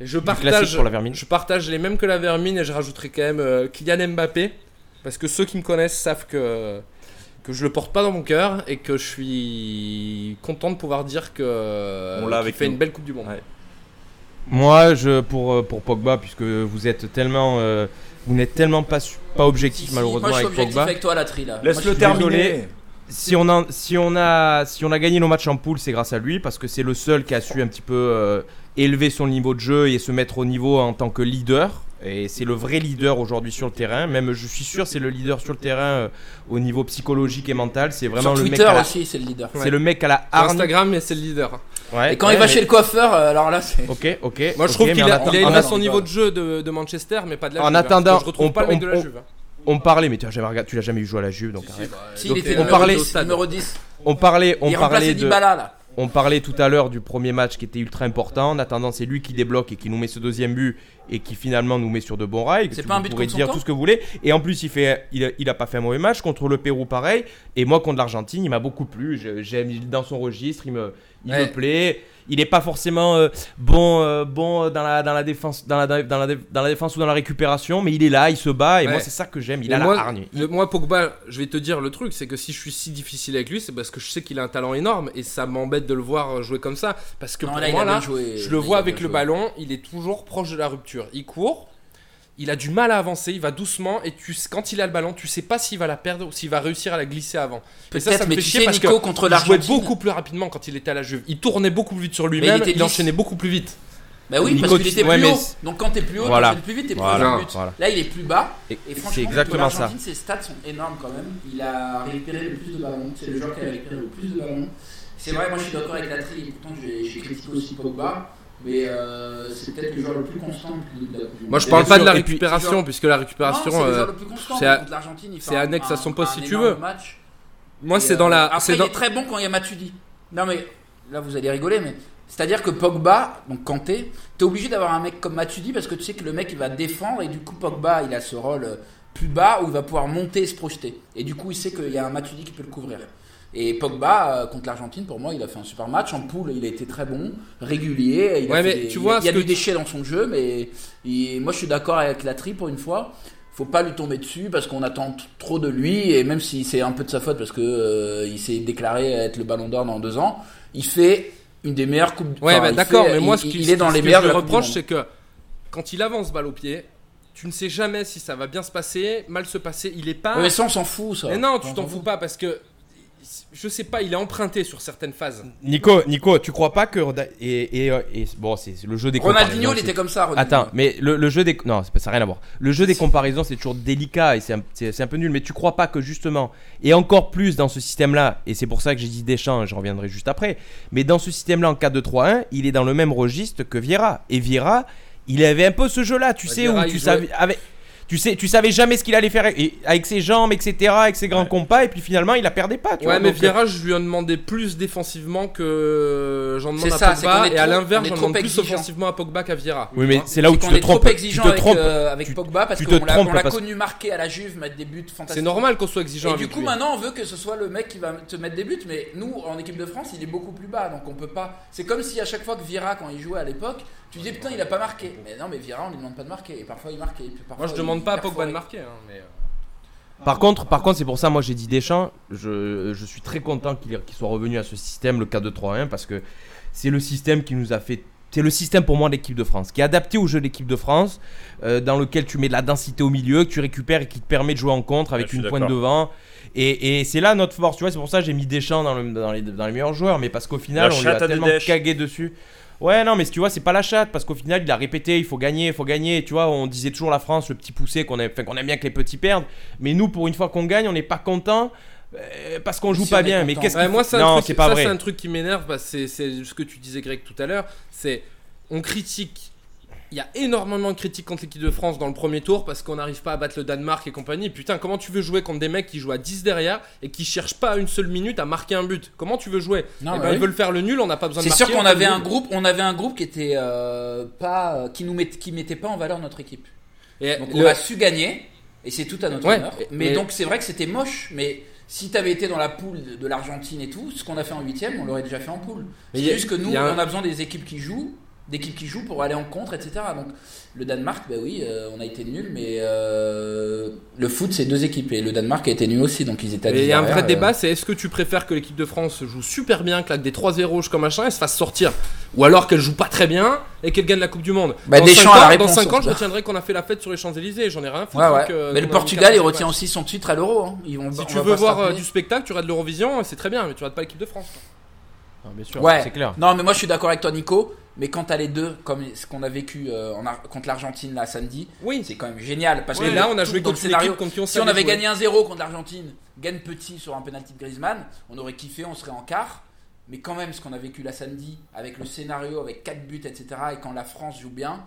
Et je partage, pour la vermine. je partage les mêmes que la vermine et je rajouterai quand même euh, Kylian Mbappé. Parce que ceux qui me connaissent savent que, que je le porte pas dans mon cœur et que je suis content de pouvoir dire que On l'a avec fait nous. une belle Coupe du Monde. Ouais. Moi, je pour euh, pour Pogba, puisque vous êtes tellement, euh, vous n'êtes tellement pas pas objectif Si, si, malheureusement moi, je suis avec objectif Pogba. avec toi, la tri là. Laisse-le terminer. Si on a si on a si on a gagné nos matchs en poule, c'est grâce à lui parce que c'est le seul qui a su un petit peu euh, élever son niveau de jeu et se mettre au niveau en tant que leader. Et c'est le vrai leader aujourd'hui sur le terrain. Même je suis sûr, c'est le leader sur le terrain euh, au niveau psychologique et mental. C'est vraiment Sur le mec Twitter la, aussi, c'est le leader. c'est le mec à la hargne. Instagram, mais c'est le leader. Ouais, Et quand ouais, il va mais- chez le coiffeur, euh, alors là, c'est. Ok, ok. Moi, je trouve qu'il en a, il en son niveau de jeu de, de Manchester, mais pas de la En Juve. hein. attendant, je retrouve on- pas le mec de la on- Juve. hein. On parlait, mais tu as jamais regardé, tu l'as jamais vu jouer à la Juve, donc arrête. Si, Donc, il était on parlait- 10, numéro 10. On parlait, on il parlait de, Dybala là. on parlait tout à l'heure du premier match qui était ultra important. En attendant, c'est lui qui débloque et qui nous met ce deuxième but et qui finalement nous met sur de bons rails. C'est Tu- pas un vous but pourrez contre son dire tout ce que vous voulez. Et en plus, il fait, il, a- il a pas fait un mauvais match contre le Pérou, pareil. Et moi, contre l'Argentine, il m'a beaucoup plu. J'aime il est dans son registre, il me, il Ouais. me plaît. Il n'est pas forcément euh, bon, euh, bon dans la, dans la défense, dans la, dans la, dans la défense ou dans la récupération, mais il est là, il se bat. Et Ouais. moi, c'est ça que j'aime. Il Mais a moi, la hargne. le- moi, Pogba, je vais te dire le truc, c'est que si je suis si difficile avec lui, c'est parce que je sais qu'il a un talent énorme et ça m'embête de le voir jouer comme ça. Parce que Non, pour là, moi, là, joué. je le vois avec le joué. ballon, il est toujours proche de la rupture. Il court, il a du mal à avancer, il va doucement et tu, quand il a le ballon, tu sais pas s'il va la perdre ou s'il va réussir à la glisser avant. Et ça, ça Peut-être, me mais fait tu chier sais, parce Nico, que contre il jouait beaucoup plus rapidement quand il était à la Juve. Il tournait beaucoup plus vite sur il lui-même, il, lisse. enchaînait beaucoup plus vite. Bah oui, Nico, parce qu'il était ouais, plus haut. Donc quand t'es plus haut, Voilà. t'enchaînes plus vite, t'es plus Voilà, but. voilà. Là, il est plus bas. Et- Et c'est franchement, exactement ça. ses stats sont énormes quand même. Il a récupéré le plus de ballons. C'est le joueur qui a récupéré le plus de ballons. C'est vrai, moi je suis d'accord avec la tri. et Pourtant, j'ai j'ai critiqué aussi Pogba. Mais euh, c'est peut-être le joueur le plus constant de la Coupe du Monde. Moi, je parle pas sûr, de la récupération, genre- puisque la récupération. c'est le euh, joueur le plus constant. c'est à- un- annexe à son poste, si tu veux. match. moi, c'est euh, dans la. Après, c'est il dans- est très bon quand il y a Matuidi. Non, mais là, vous allez rigoler, mais c'est-à-dire que Pogba, donc Kanté, t'es obligé d'avoir un mec comme Matuidi parce que tu sais que le mec il va défendre et du coup Pogba il a ce rôle euh, plus bas où il va pouvoir monter et se projeter. Et du coup, il sait qu'il y a un Matuidi qui peut le couvrir. Et Pogba euh, contre l'Argentine, pour moi, il a fait un super match. En poule, il a été très bon, régulier. Il Ouais, mais des- tu il vois, y a, il y a du déchet dans son jeu, mais il- moi je suis d'accord avec la tri pour une fois. Faut pas lui tomber dessus parce qu'on attend trop de lui et même si c'est un peu de sa faute parce que euh, il s'est déclaré être le Ballon d'Or dans deux ans, il fait une des meilleures coupes. Ouais, enfin, bah, il d'accord, mais moi, il, ce, qui, il est dans les Coupe du reproche, c'est que quand il avance balle au pied, tu ne sais jamais si ça va bien se passer, mal se passer. Il est pas. Ouais, mais ça, on s'en fout, ça. Mais non, On tu t'en fous pas parce que je sais pas, il est emprunté sur certaines phases. Nico, Nico, tu crois pas que et, et, euh, et- bon, c'est le jeu des Ronaldinho, comparaisons, il était comme ça. Ronaldinho. Attends, mais le, le jeu des non, c'est pas- ça n'a rien à voir. Le jeu des comparaisons, c'est toujours délicat et c'est un, un peu nul. Mais tu crois pas que justement, et encore plus dans ce système-là, et c'est pour ça que j'ai dit Deschamps, je reviendrai juste après. Mais dans ce système-là, en 4-2-3-1, il est dans le même registre que Vieira. Et Vieira, il avait un peu ce jeu-là, tu Bah, sais Vieira, où tu jouait- savais avec. Tu sais, tu savais jamais ce qu'il allait faire et- avec ses jambes, etc., avec ses grands compas, et puis finalement, il la perdait pas. Tu ouais, vois, mais donc, euh, Vieira, je lui en demandais plus défensivement que j'en demande C'est à ça, c'est qu'on Pogba. est Et à l'inverse, j'en demande plus offensivement à Pogba qu'à Vieira. Oui, mais c'est là où tu qu'on te est trop. Tu exigeant avec, euh, avec Tu- Pogba parce qu'on l'a trompes on l'a parce- connu marqué à la Juve, mettre des buts fantastiques. C'est normal qu'on soit exigeant Et avec du coup, lui. maintenant, on veut que ce soit le mec qui va te mettre des buts, mais nous, en équipe de France, il est beaucoup plus bas, donc on peut pas. C'est comme si à chaque fois que Vira, quand il jouait à l'époque, tu disais putain, il a pas marqué. Mais non, mais Vira, on lui demande pas de marquer, et parfois il marquait. et puis parfois, Moi, je il demande pas à. Pogba de marquer. hein, mais, euh, Par contre, par contre, c'est pour ça, moi j'ai dit Deschamps, je, je suis très content qu'il qu'il soit revenu à ce système, le 4-2-3-1, parce que c'est le système qui nous a fait. C'est le système pour moi de l'équipe de France, qui est adapté au jeu de l'équipe de France, euh, dans lequel tu mets de la densité au milieu, que tu récupères et qui te permet de jouer en contre avec Ouais, je suis une pointe d'accord. devant. Et, et c'est là notre force, tu vois, c'est pour ça que j'ai mis Deschamps dans, le- dans les, dans les meilleurs joueurs, mais parce qu'au final, La on lui a chatte à tellement Dedesch. cagué dessus. Ouais, non, mais tu vois, c'est pas la chatte, parce qu'au final, il a répété, il faut gagner, il faut gagner. Tu vois, on disait toujours la France, le petit poussé, qu'on aime, qu'on aime bien que les petits perdent. Mais nous, pour une fois qu'on gagne, on n'est pas content euh, parce qu'on joue Si, pas bien. Mais qu'est-ce Ouais, qu'il moi, c'est un truc- un truc qui m'énerve. parce que c'est c'est ce que tu disais, Greg, tout à l'heure. C'est on critique. Il y a énormément de critiques contre l'équipe de France dans le premier tour parce qu'on n'arrive pas à battre le Danemark et compagnie. Putain, comment tu veux jouer contre des mecs qui jouent à 10 derrière et qui cherchent pas une seule minute à marquer un but? Comment tu veux jouer? Non, Eh bah ben, oui. Ils veulent faire le nul, on n'a pas besoin de C'est marquer. sûr qu'on avait un groupe, on avait un groupe qui était euh, pas, qui nous met, qui mettait pas en valeur notre équipe. Et Donc le- on a su gagner et c'est tout à notre Ouais, honneur. Mais mais- donc c'est vrai que c'était moche, mais si t'avais été dans la poule de, l'Argentine et tout, ce qu'on a fait en huitième, on l'aurait déjà fait en poule. C'est juste que nous, a on a besoin des équipes qui jouent, d'équipes qui jouent pour aller en contre, etc. Donc le Danemark, bah oui, euh, on a été nul, mais euh, le foot c'est deux équipes et le Danemark a été nul aussi, donc ils étaient. à Et il 10 y a un vrai euh, débat, c'est est-ce que tu préfères que l'équipe de France joue super bien, claque des 3-0 comme machin et se fasse sortir? Ou alors qu'elle joue pas très bien et qu'elle gagne la Coupe du Monde? Bah, Dans Deschamps cinq a la ans- réponse, Dans 5 en ans, je retiendrai qu'on a fait la fête sur les Champs-Élysées, j'en ai rien à foutre. Ouais, ouais. que- mais le Portugal, il 14 retient aussi son titre à l'Euro. hein. Ils vont- Si on tu veux voir euh, du spectacle, tu regardes l'Eurovision, c'est très bien, mais tu regardes pas l'équipe de France. bien sûr, Ouais. c'est clair. Non, mais moi je suis d'accord avec toi, Nico. Mais quand t'as les deux, comme ce qu'on a vécu euh, en Ar- contre l'Argentine là samedi, Oui, c'est quand même génial. Parce Ouais, que là, on a joué le contre une scénario. contre Si on avait gagné 1-0 contre l'Argentine, gagne petit sur un penalty de Griezmann, on aurait kiffé, on serait en quart. Mais quand même, ce qu'on a vécu là samedi, avec le scénario, avec 4 buts, etc., et quand la France joue bien,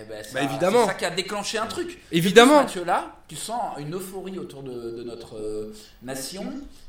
Eh ben, ça- Bah, évidemment. C'est ça qui a déclenché un truc. Évidemment. Ce match-là, tu sens une euphorie autour de, de notre euh, nation.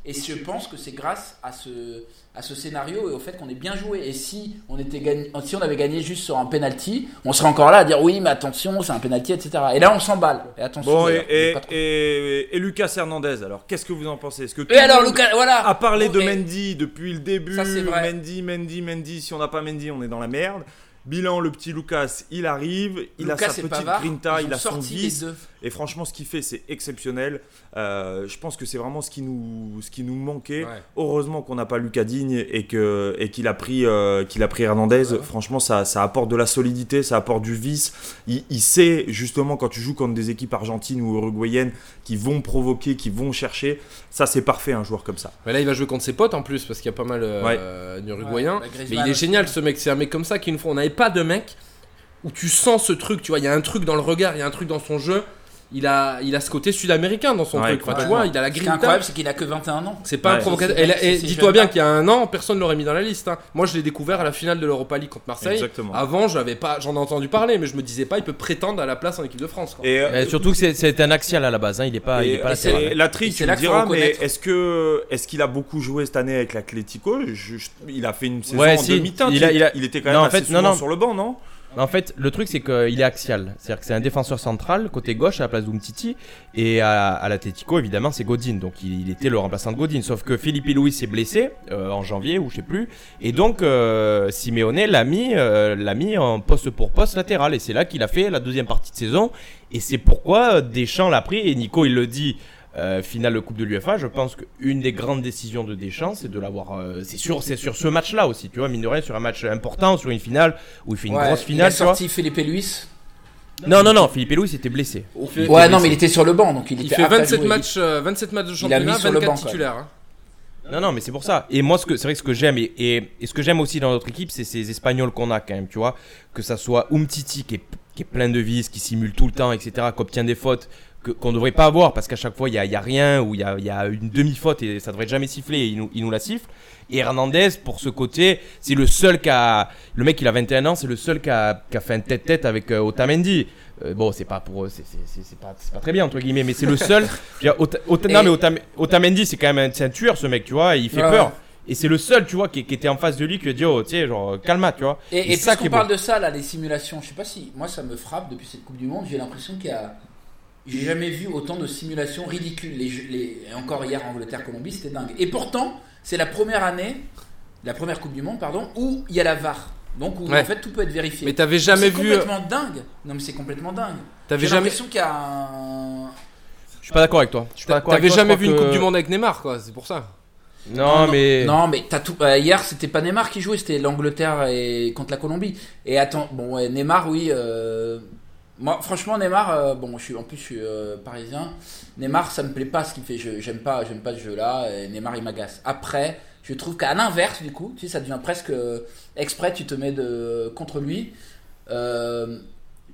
Et je pense que c'est grâce à ce, à ce scénario et au fait qu'on ait bien joué. Et si on, était gagné, si on avait gagné juste sur un penalty, on serait encore là à dire oui, mais attention, c'est un penalty, etc. Et là, on s'emballe. Et attention. Bon, et, d'ailleurs, et, pas trop. et- et Lucas Hernandez, alors qu'est-ce que vous en pensez? Est-ce que Et alors, monde Lucas, voilà. a parlé de Bon, Mendy depuis le début? Ça. Mendy, Mendy, Mendy. Si on n'a pas Mendy, on est dans la merde. Bilan, le petit Lucas, il arrive, il Lucas a sa et petite Pavard, grinta, il a son sorti les vice. deux. Et franchement, ce qu'il fait, c'est exceptionnel. Euh, je pense que c'est vraiment ce qui nous, ce qui nous manquait. Ouais. Heureusement qu'on n'a pas Lucas Digne et que et qu'il a pris, euh, qu'il a pris Hernandez. Franchement, ça, ça apporte de la solidité, ça apporte du vice. Il, il sait justement quand tu joues contre des équipes argentines ou uruguayennes qui vont provoquer, qui vont chercher. Ça, c'est parfait un joueur comme ça. Mais là, il va jouer contre ses potes en plus parce qu'il y a pas mal euh, d'Uruguayens. Ouais, mais il est génial ce mec. C'est un mec comme ça qui nous faut. On n'avait pas de mec où tu sens ce truc. Tu vois, il y a un truc dans le regard, il y a un truc dans son jeu. Il a, il a ce côté sud-américain dans son Ouais, truc. Enfin, tu vois, il a la Ce qui est grinta. incroyable, c'est qu'il a que 21 ans. C'est pas un provocateur. C'est- Et, et dis-toi bien qu'il y a un an, personne ne l'aurait mis dans la liste. hein. Moi, je l'ai découvert à la finale de l'Europa League contre Marseille. Exactement. Avant, j'avais pas, j'en ai entendu parler, mais je me disais pas, il peut prétendre à la place en équipe de France. quoi. Et, euh, Euh, surtout que c'est- un axial à la base, hein, il est pas, il est pas et, latéral. et la tri, Et tu c'est me diras, mais est-ce que est-ce qu'il a beaucoup joué cette année avec l'Atlético? Il a fait une saison Ouais, en demi-teinte. Il était quand même assez souvent sur le banc, non? En fait, le truc c'est qu'il est axial, c'est-à-dire que c'est un défenseur central côté gauche à la place d'Umtiti et à, à l'Atletico évidemment c'est Godin, donc il, était le remplaçant de Godin. Sauf que Philippe Louis s'est blessé euh, en janvier ou je sais plus, et donc euh, Simeone l'a mis, euh, l'a mis en poste pour poste latéral. Et c'est là qu'il a fait la deuxième partie de saison. Et c'est pourquoi Deschamps l'a pris. Et Nico il le dit. Euh, finale de Coupe de l'UFA, je pense qu'une des grandes décisions de Deschamps, c'est de l'avoir. euh, c'est sûr, c'est sur ce match-là aussi, tu vois, mine de rien, sur un match important, sur une finale où il fait une Ouais, grosse il finale, a tu vois. sorti Philippe Luis. Non, non, non, Philippe Louis était blessé. fait- Ouais, non, mais il était sur le banc, donc il, Il était fait apte à 27 jouer. matchs, euh, 27 matchs de Il a mis championnat, sur le 24 banc, titulaires. hein. Non, non, mais c'est pour ça. Et moi, ce que c'est vrai que ce que j'aime et, et, et ce que j'aime aussi dans notre équipe, c'est ces Espagnols qu'on a quand même, tu vois. Que ça soit Umtiti qui est, qui est plein de vis, qui simule tout le temps, etc., qui obtient des fautes qu'on ne devrait pas avoir parce qu'à chaque fois il y a, il y a rien ou il y a, il y a une demi-faute et ça devrait jamais siffler et il nous, il nous la siffle. Et Hernandez, pour ce côté, c'est le seul qui a. Le mec, il a 21 ans, c'est le seul qui a, qui a fait un tête-tête avec euh, Otamendi. Euh, bon, c'est pas pour. c'est- c'est- pas, c'est pas très bien, entre guillemets, mais c'est le seul. Je veux dire, Ota- Ota- non, mais Otam- Otamendi, c'est quand même un, c'est un tueur, ce mec, tu vois, et il fait Ouais, peur. ouais. Et c'est le seul, tu vois, qui, qui était en face de lui qui lui a dit, oh, tu sais, genre, calma, tu vois. Et, et c'est ça beau. parle de ça, là, les simulations, je sais pas si. Moi, ça me frappe depuis cette Coupe du Monde. J'ai l'impression qu'il y a. J'ai jamais vu autant de simulations ridicules. Les, les- et encore hier, Angleterre-Colombie, c'était dingue. Et pourtant, c'est la première année, la première Coupe du Monde, pardon, où il y a la VAR. Donc, où Ouais. en fait, tout peut être vérifié. Mais t'avais jamais C'est vu. euh, complètement dingue. Non, mais c'est complètement dingue. T'avais J'ai jamais. l'impression qu'il y a un. Je suis pas d'accord avec toi. Je suis pas d'accord avec T'avais jamais vu une Coupe du Monde avec Neymar, quoi. C'est pour ça. Non, mais. Non, mais t'as tout. euh, hier, c'était pas Neymar qui jouait, c'était l'Angleterre et contre la Colombie. Et attends, bon, ouais, Neymar, oui. euh, Moi, franchement, Neymar, euh, bon, je suis en plus, je suis euh, parisien. Neymar, ça me plaît pas ce qu'il fait. Je- J'aime pas, j'aime pas ce jeu-là. Neymar, il m'agace. Après, je trouve qu'à l'inverse, du coup, tu sais, ça devient presque euh, exprès. Tu te mets de contre lui. Euh,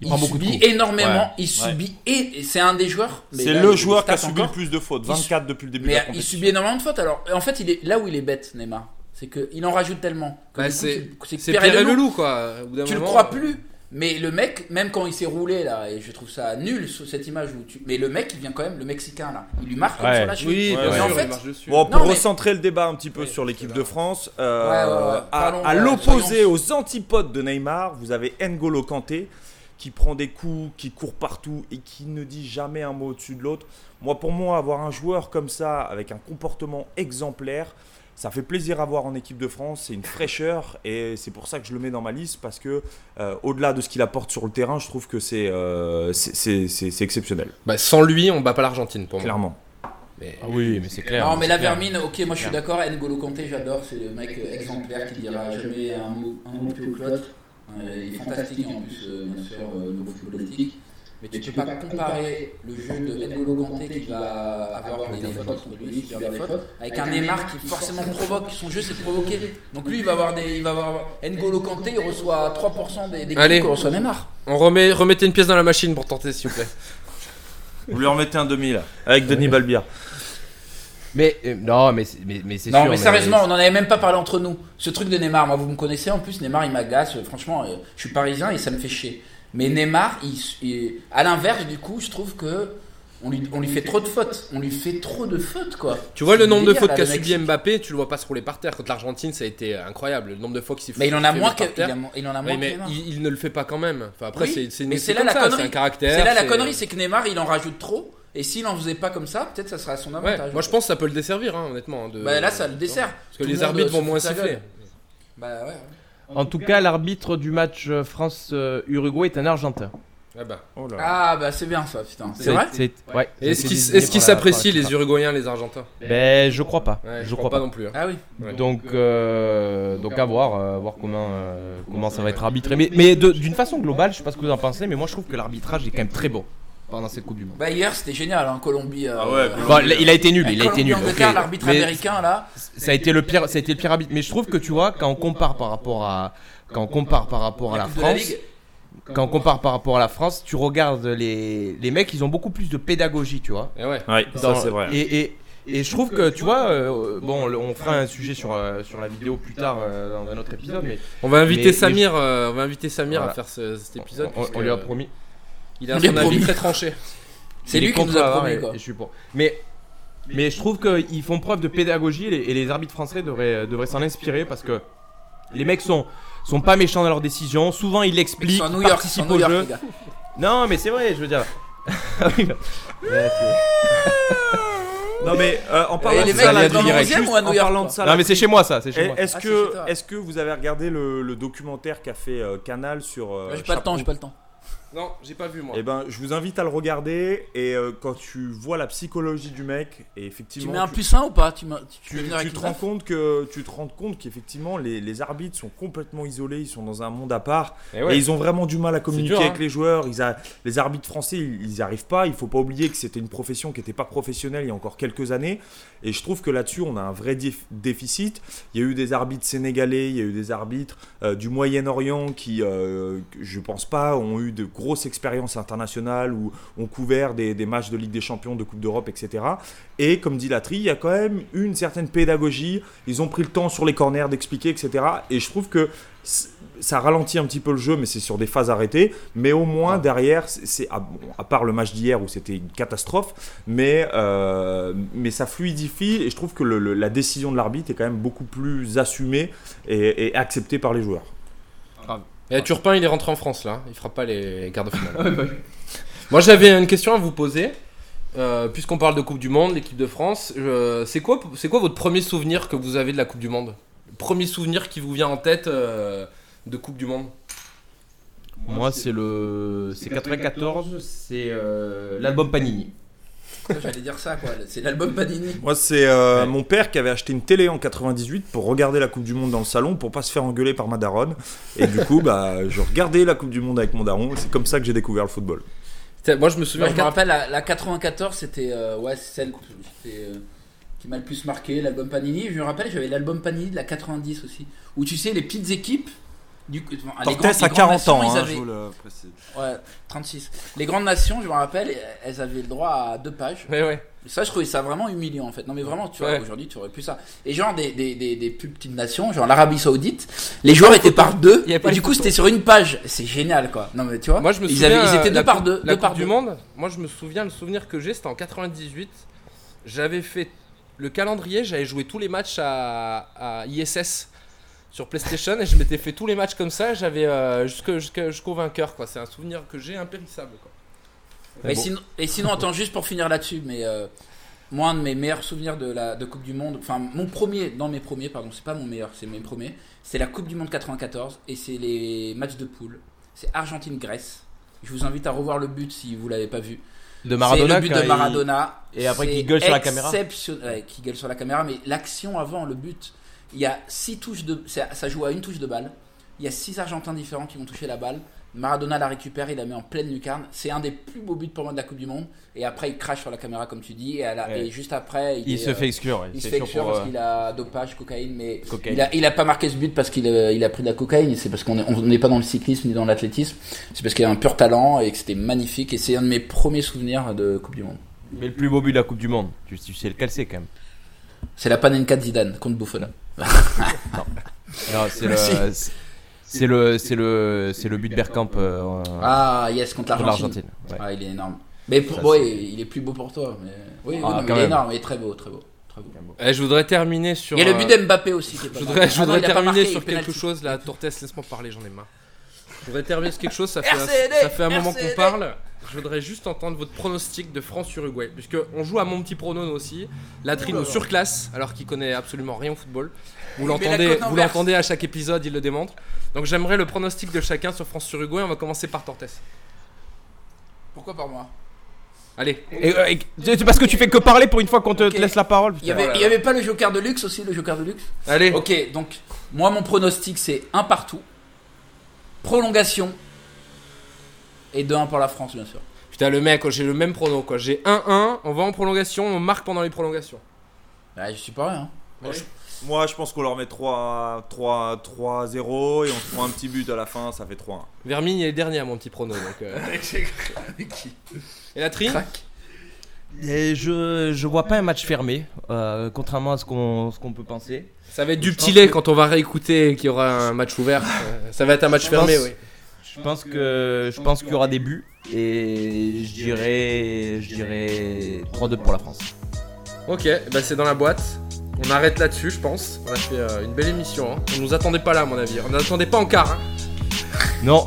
Il il, prend beaucoup de subit énormément. Ouais, il ouais. subit et, et c'est un des joueurs. C'est le joueur qui a subi le plus de fautes, Il 24 depuis le début de Mais la il subit énormément de fautes. Alors, en fait, il est là où il est bête, Neymar. C'est qu'il en rajoute tellement. Bah, c'est Pierre Pierre et et le loup. loup, quoi. Au bout d'un Tu le crois plus. Mais le mec, même quand il s'est roulé là, et je trouve ça nul sur cette image où tu. Mais le mec, il vient quand même, le Mexicain là, il lui marque comme Ouais. sur la cheville. Oui, Ouais, ouais. sûr, Mais en fait, il marche dessus. Bon, pour Non, mais- recentrer le débat un petit peu sur l'équipe de. France, euh, Ouais, ouais, ouais. à, à l'opposé, soyons- aux antipodes de Neymar, vous avez N'Golo Kanté qui prend des coups, qui court partout et qui ne dit jamais un mot au-dessus de l'autre. Moi, pour moi, avoir un joueur comme ça, avec un comportement exemplaire, ça fait plaisir à voir en équipe de France. C'est une fraîcheur et c'est pour ça que je le mets dans ma liste parce que, euh, au-delà de ce qu'il apporte sur le terrain, je trouve que c'est euh, c'est- exceptionnel, Bah, sans lui, on bat pas l'Argentine pour moi. clairement. Mais- Ah oui, mais c'est clair. Non, mais la vermine, ok, moi je suis d'accord. N'Golo Kanté, j'adore. C'est le mec exemplaire qui dira jamais un mot, un mot plus que l'autre. Euh, il est fantastique en plus, euh, bien sûr, euh, au niveau footballistique. Mais tu peux pas comparer le jeu de N'Golo Kanté qui va avoir des fautes contre lui, qui va avoir des fautes, avec un Neymar qui forcément provoque. Son jeu c'est de provoquer. Donc lui, il va avoir des, il va avoir N'Golo Kanté, il reçoit 3% des, des Allez. coups reçoit Neymar. On remet, remettez une pièce dans la machine pour tenter, s'il vous plaît. Vous lui remettez un demi là, avec Denis Balbière. Mais euh, non, mais c'est mais, mais c'est Non, sûr. mais sérieusement, on n'en avait même pas parlé entre nous. Ce truc de Neymar, moi, vous me connaissez en plus, Neymar, il m'agace. Franchement, euh, je suis parisien et ça me fait chier. Mais Neymar, il, il- à l'inverse, du coup, je trouve que on lui, on lui fait trop de fautes. On lui fait trop de fautes, quoi. Tu vois le nombre de fautes qu'a subi Mbappé, tu le vois pas se rouler par terre. Contre l'Argentine, ça a été incroyable. Le nombre de fois qu'il s'est Mais il en a moins que, il, en a moins mais il, il ne le fait pas quand même. Enfin, après, Oui, c'est une- c'est là la ça, connerie. c'est un caractère. C'est là la connerie, c'est que Neymar, il en rajoute trop. Et s'il en faisait pas comme ça, peut-être ça serait à son Ouais, avantage. moi je pense que ça peut le desservir, hein, honnêtement. de- Bah là, ça le dessert. Parce que Tout les arbitres euh, vont moins siffler. Bah ouais. En tout cas, l'arbitre du match euh, France-Uruguay est un Argentin. Ah bah. Oh là. Ah bah c'est bien ça, putain. C'est vrai ouais, Est-ce qu'ils la- s'apprécient les. Uruguayens, les Argentins? Ben, je crois pas. Ouais, je crois pas. non plus. hein. Ah oui. Ouais. Donc, euh, donc à voir, euh, voir comment, euh, comment ça va être arbitré. Mais, mais de- d'une façon globale, je sais pas ce que vous en pensez, mais moi je trouve que l'arbitrage est quand même très bon pendant cette Coupe du Monde. Bah hier c'était génial, hein, Colombie. euh, Ah ouais, euh, Bon, il a été nul, il a été Colombie, nul. Angleterre, ok. l'arbitre américain là. Ça a été le pire, ça a été le pire arbitre. Mais je trouve que tu vois, quand on compare par rapport à, quand on compare par rapport à la France, quand on compare par rapport à la France, tu regardes les, les mecs, ils ont beaucoup plus de pédagogie, tu vois. Et ouais. Ouais, ça Dans- c'est vrai. Et, et, et je trouve que, tu vois, euh, bon, on fera un sujet sur, euh, sur la vidéo plus tard euh, dans un autre épisode, mais On va inviter Mais- mais Samir, euh, on va inviter Samir Voilà. à faire ce- cet épisode. on, puisque on lui a promis. Il a son avis très tranché. C'est lui qui nous contre a promis quoi. et je suis pour. Mais, mais je trouve qu'ils font preuve de pédagogie et les, et les arbitres français devraient, devraient s'en inspirer parce que les mecs sont, sont pas méchants dans leurs décisions. Souvent ils l'expliquent, sont à New York, ils participent au jeu. Non, mais c'est vrai, je veux dire. Ah oui, bah- Non mais euh, en parlant les de mecs, ça, là, là, dans le direct, 11e juste ou à New en York, parlant quoi de ça, non, mais c'est chez moi ça, c'est chez Eh, moi. Est-ce Ah, que, est-ce que vous avez regardé le, le documentaire qu'a fait euh, Canal sur euh, J'ai pas le temps, j'ai pas le temps. Non, j'ai pas vu moi. Eh ben, je vous invite à le regarder et euh, quand tu vois la psychologie du mec et Tu effectivement mets un plus 1 ou pas? Tu, tu tu, tu te rends compte que tu te rends compte qu'effectivement les, les arbitres sont complètement isolés, ils sont dans un monde à part Et et ils ont vraiment du mal à communiquer dur, avec hein. les joueurs. Ils a- les arbitres français, ils n'y arrivent pas. Il faut pas oublier que c'était une profession qui n'était pas professionnelle il y a encore quelques années. Et je trouve que là-dessus, on a un vrai déf- déficit. Il y a eu des arbitres sénégalais, il y a eu des arbitres euh, du Moyen-Orient qui, euh, je pense pas, ont eu de grosses expériences internationales ou ont couvert des, des matchs de Ligue des Champions, de Coupe d'Europe, etc. Et comme dit Latry, il y a quand même une certaine pédagogie. Ils ont pris le temps sur les corners d'expliquer, etc. Et je trouve que ça ralentit un petit peu le jeu, mais c'est sur des phases arrêtées. Mais au moins derrière, c'est- c'est à, bon, à part le match d'hier où c'était une catastrophe, mais euh, mais ça fluidifie et je trouve que le- le- la décision de l'arbitre est quand même beaucoup plus assumée et, et acceptée par les joueurs. Et Turpin, il est rentré en France là. Il fera pas les quarts de finale. Moi, j'avais une question à vous poser. Euh, Puisqu'on parle de Coupe du Monde, l'équipe de France, euh, c'est quoi, c'est quoi votre premier souvenir que vous avez de la Coupe du Monde? Premier souvenir qui vous vient en tête euh, de Coupe du Monde? Moi, c'est le. C'est 94, c'est euh, l'album Panini. J'allais dire ça quoi. C'est l'album Panini. Moi, c'est euh, Ouais. mon père qui avait acheté une télé en 98 pour regarder la Coupe du Monde dans le salon pour pas se faire engueuler par ma daronne. Et du coup, bah, je regardais la Coupe du Monde avec mon daron. C'est comme ça que j'ai découvert le football. Moi, je me souviens. je me rappelle, la, la 94, c'était euh, ouais, c'est celle euh, qui m'a le plus marqué, l'album Panini. Je me rappelle, j'avais l'album Panini de la 90 aussi, où tu sais, les petites équipes. Du, enfin, les grandes- Tortes les à grandes 40 nations, ans, ils hein, avaient- je vous le précise. Ouais, 36. Les grandes nations, je me rappelle, elles avaient le droit à deux pages. Ouais, ouais. Ça, je trouvais ça vraiment humiliant en fait. Non, mais vraiment, tu vois, Ouais. aujourd'hui, tu aurais plus ça. Et genre, des, des, des, des plus petites nations, genre l'Arabie Saoudite, les joueurs étaient par deux. Et du coup, c'était sur une page. C'est génial, quoi. Non, mais tu vois, Moi, je me ils, souviens. avaient- ils étaient euh, deux par deux. La deux par du deux. Monde, moi, je me souviens, le souvenir que j'ai, c'était en 98. J'avais fait le calendrier, j'avais joué tous les matchs à, à ISS sur PlayStation et je m'étais fait tous les matchs comme ça. J'avais euh, jusque- jusque- jusqu'au vainqueur, quoi. C'est un souvenir que j'ai impérissable, quoi. Et, sinon, et sinon, attends, juste pour finir là-dessus, mais euh, moi, un de mes meilleurs souvenirs de la de Coupe du Monde, enfin, mon premier, dans mes premiers, pardon, c'est pas mon meilleur, c'est mes premiers, c'est la Coupe du Monde 94 et c'est les matchs de poule. C'est Argentine-Grèce. Je vous invite à revoir le but si vous l'avez pas vu. De Maradona. Le but de il- Maradona. Et après qu'il gueule sur la caméra. Ouais, qu'il gueule sur la caméra, mais l'action avant, le but, il y a six touches de. ça ça joue à une touche de balle. Il y a six Argentins différents qui vont toucher la balle. Maradona la récupère, il la met en pleine lucarne. C'est un des plus beaux buts pour moi de la Coupe du Monde. Et après, il crache sur la caméra, comme tu dis. Et, Ouais. juste après, il, Il est, se euh, fait exclure. il se fait exclure parce euh, qu'il a dopage, cocaïne, mais Cocaïne. il a, il a pas marqué ce but parce qu'il a, il a pris de la cocaïne. C'est parce qu'on est- on n'est pas dans le cyclisme ni dans l'athlétisme. C'est parce qu'il a un pur talent et que c'était magnifique. Et c'est un de mes premiers souvenirs de Coupe du Monde. Mais le plus beau but de la Coupe du Monde, tu, tu sais lequel c'est quand même? C'est la Panenka de Zidane contre Buffon. Non, c'est le. C'est- le, c'est le, c'est le but de Bergkamp euh, Ah, yes, contre l'Argentine. ouais. Ah, il est énorme. Mais pour, ouais, il est plus beau pour toi. Mais... Oui, oui, Ah, non, mais il est énorme, il est très beau, très beau. Très beau. Eh, je voudrais terminer sur. Il y a le euh, but d'Mbappé aussi. qui est pas Je voudrais, je Ah non, voudrais il a pas terminer marqué, sur quelque chose là, Tortes, laisse-moi parler, j'en ai marre. Je voudrais terminer sur quelque chose, ça fait, RCD, ça fait un moment qu'on parle. Je voudrais juste entendre votre pronostic de France-Uruguay. Puisque on joue à mon petit prono aussi. La tri nous surclasse alors qu'il connaît absolument rien au football. Vous l'entendez, vous l'entendez à chaque épisode, il le démontre. Donc j'aimerais le pronostic de chacun sur France-Uruguay. On va commencer par Tortes. Pourquoi par moi? Allez, Et, euh, et- c'est parce que tu fais que parler pour une fois qu'on te laisse la parole. Il y, avait, il y avait pas le joker de luxe aussi, le joker de luxe? Allez. Ok, donc moi mon pronostic c'est un partout, prolongation et 2-1 pour la France bien sûr. Putain, le mec, j'ai le même prono quoi. J'ai 1-1, on va en prolongation, on marque pendant les prolongations. Ah, je suis pas rien. Moi, je, moi, je pense qu'on leur met 3 3 3-0 et on se prend un petit but à la fin, ça fait 3-1. Vermine est dernier à mon petit prono. Donc, euh. Et la tri Et je, je vois pas un match fermé, euh, contrairement à ce qu'on, ce qu'on peut penser. Ça va être du Je petit lait que- quand on va réécouter qu'il y aura un match ouvert. Ça va être un match fermé, pense- oui. Je pense que je pense qu'il y aura des buts et je dirais je dirais 3-2 pour la France. Ok, bah c'est dans la boîte. On arrête là-dessus, je pense. On a fait euh, une belle émission. hein. On nous attendait pas là, à mon avis. On n'attendait pas en quart. hein. Non.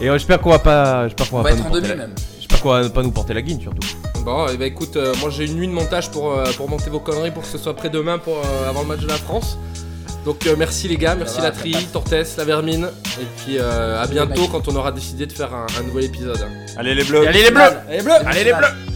Et euh, j'espère qu'on va pas j'espère qu'on On va, va pas être nous en porter demi la... même. J'espère qu'on va pas nous porter la guine surtout. Bon, et bah écoute, euh, moi j'ai une nuit de montage pour, euh, pour monter vos conneries pour que ce soit prêt demain pour, euh, avant le match de la France. Donc euh, merci les gars, merci va, la tri. Tortes, la vermine. Et puis euh, à bientôt quand on aura décidé de faire un, un nouvel épisode. Allez les bleus Allez les bleus Allez, Allez les bleus